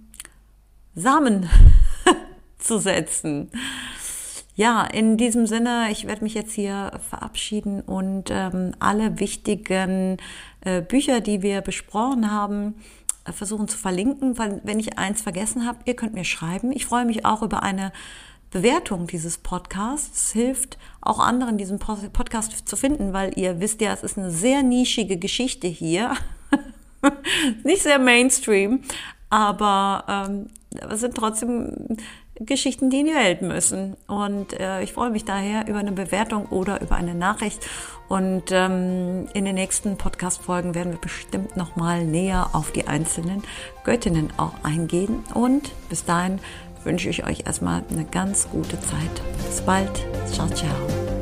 Samen *laughs* zu setzen. Ja, in diesem Sinne, ich werde mich jetzt hier verabschieden und ähm, alle wichtigen äh, Bücher, die wir besprochen haben, versuchen zu verlinken, weil wenn ich eins vergessen habe, ihr könnt mir schreiben. Ich freue mich auch über eine Bewertung dieses Podcasts hilft auch anderen, diesen Podcast zu finden, weil ihr wisst ja, es ist eine sehr nischige Geschichte hier. *laughs* Nicht sehr Mainstream, aber ähm, es sind trotzdem Geschichten, die in die Welt müssen. Und äh, ich freue mich daher über eine Bewertung oder über eine Nachricht. Und ähm, in den nächsten Podcast-Folgen werden wir bestimmt nochmal näher auf die einzelnen Göttinnen auch eingehen. Und bis dahin wünsche ich euch erstmal eine ganz gute Zeit. Bis bald. Ciao, ciao.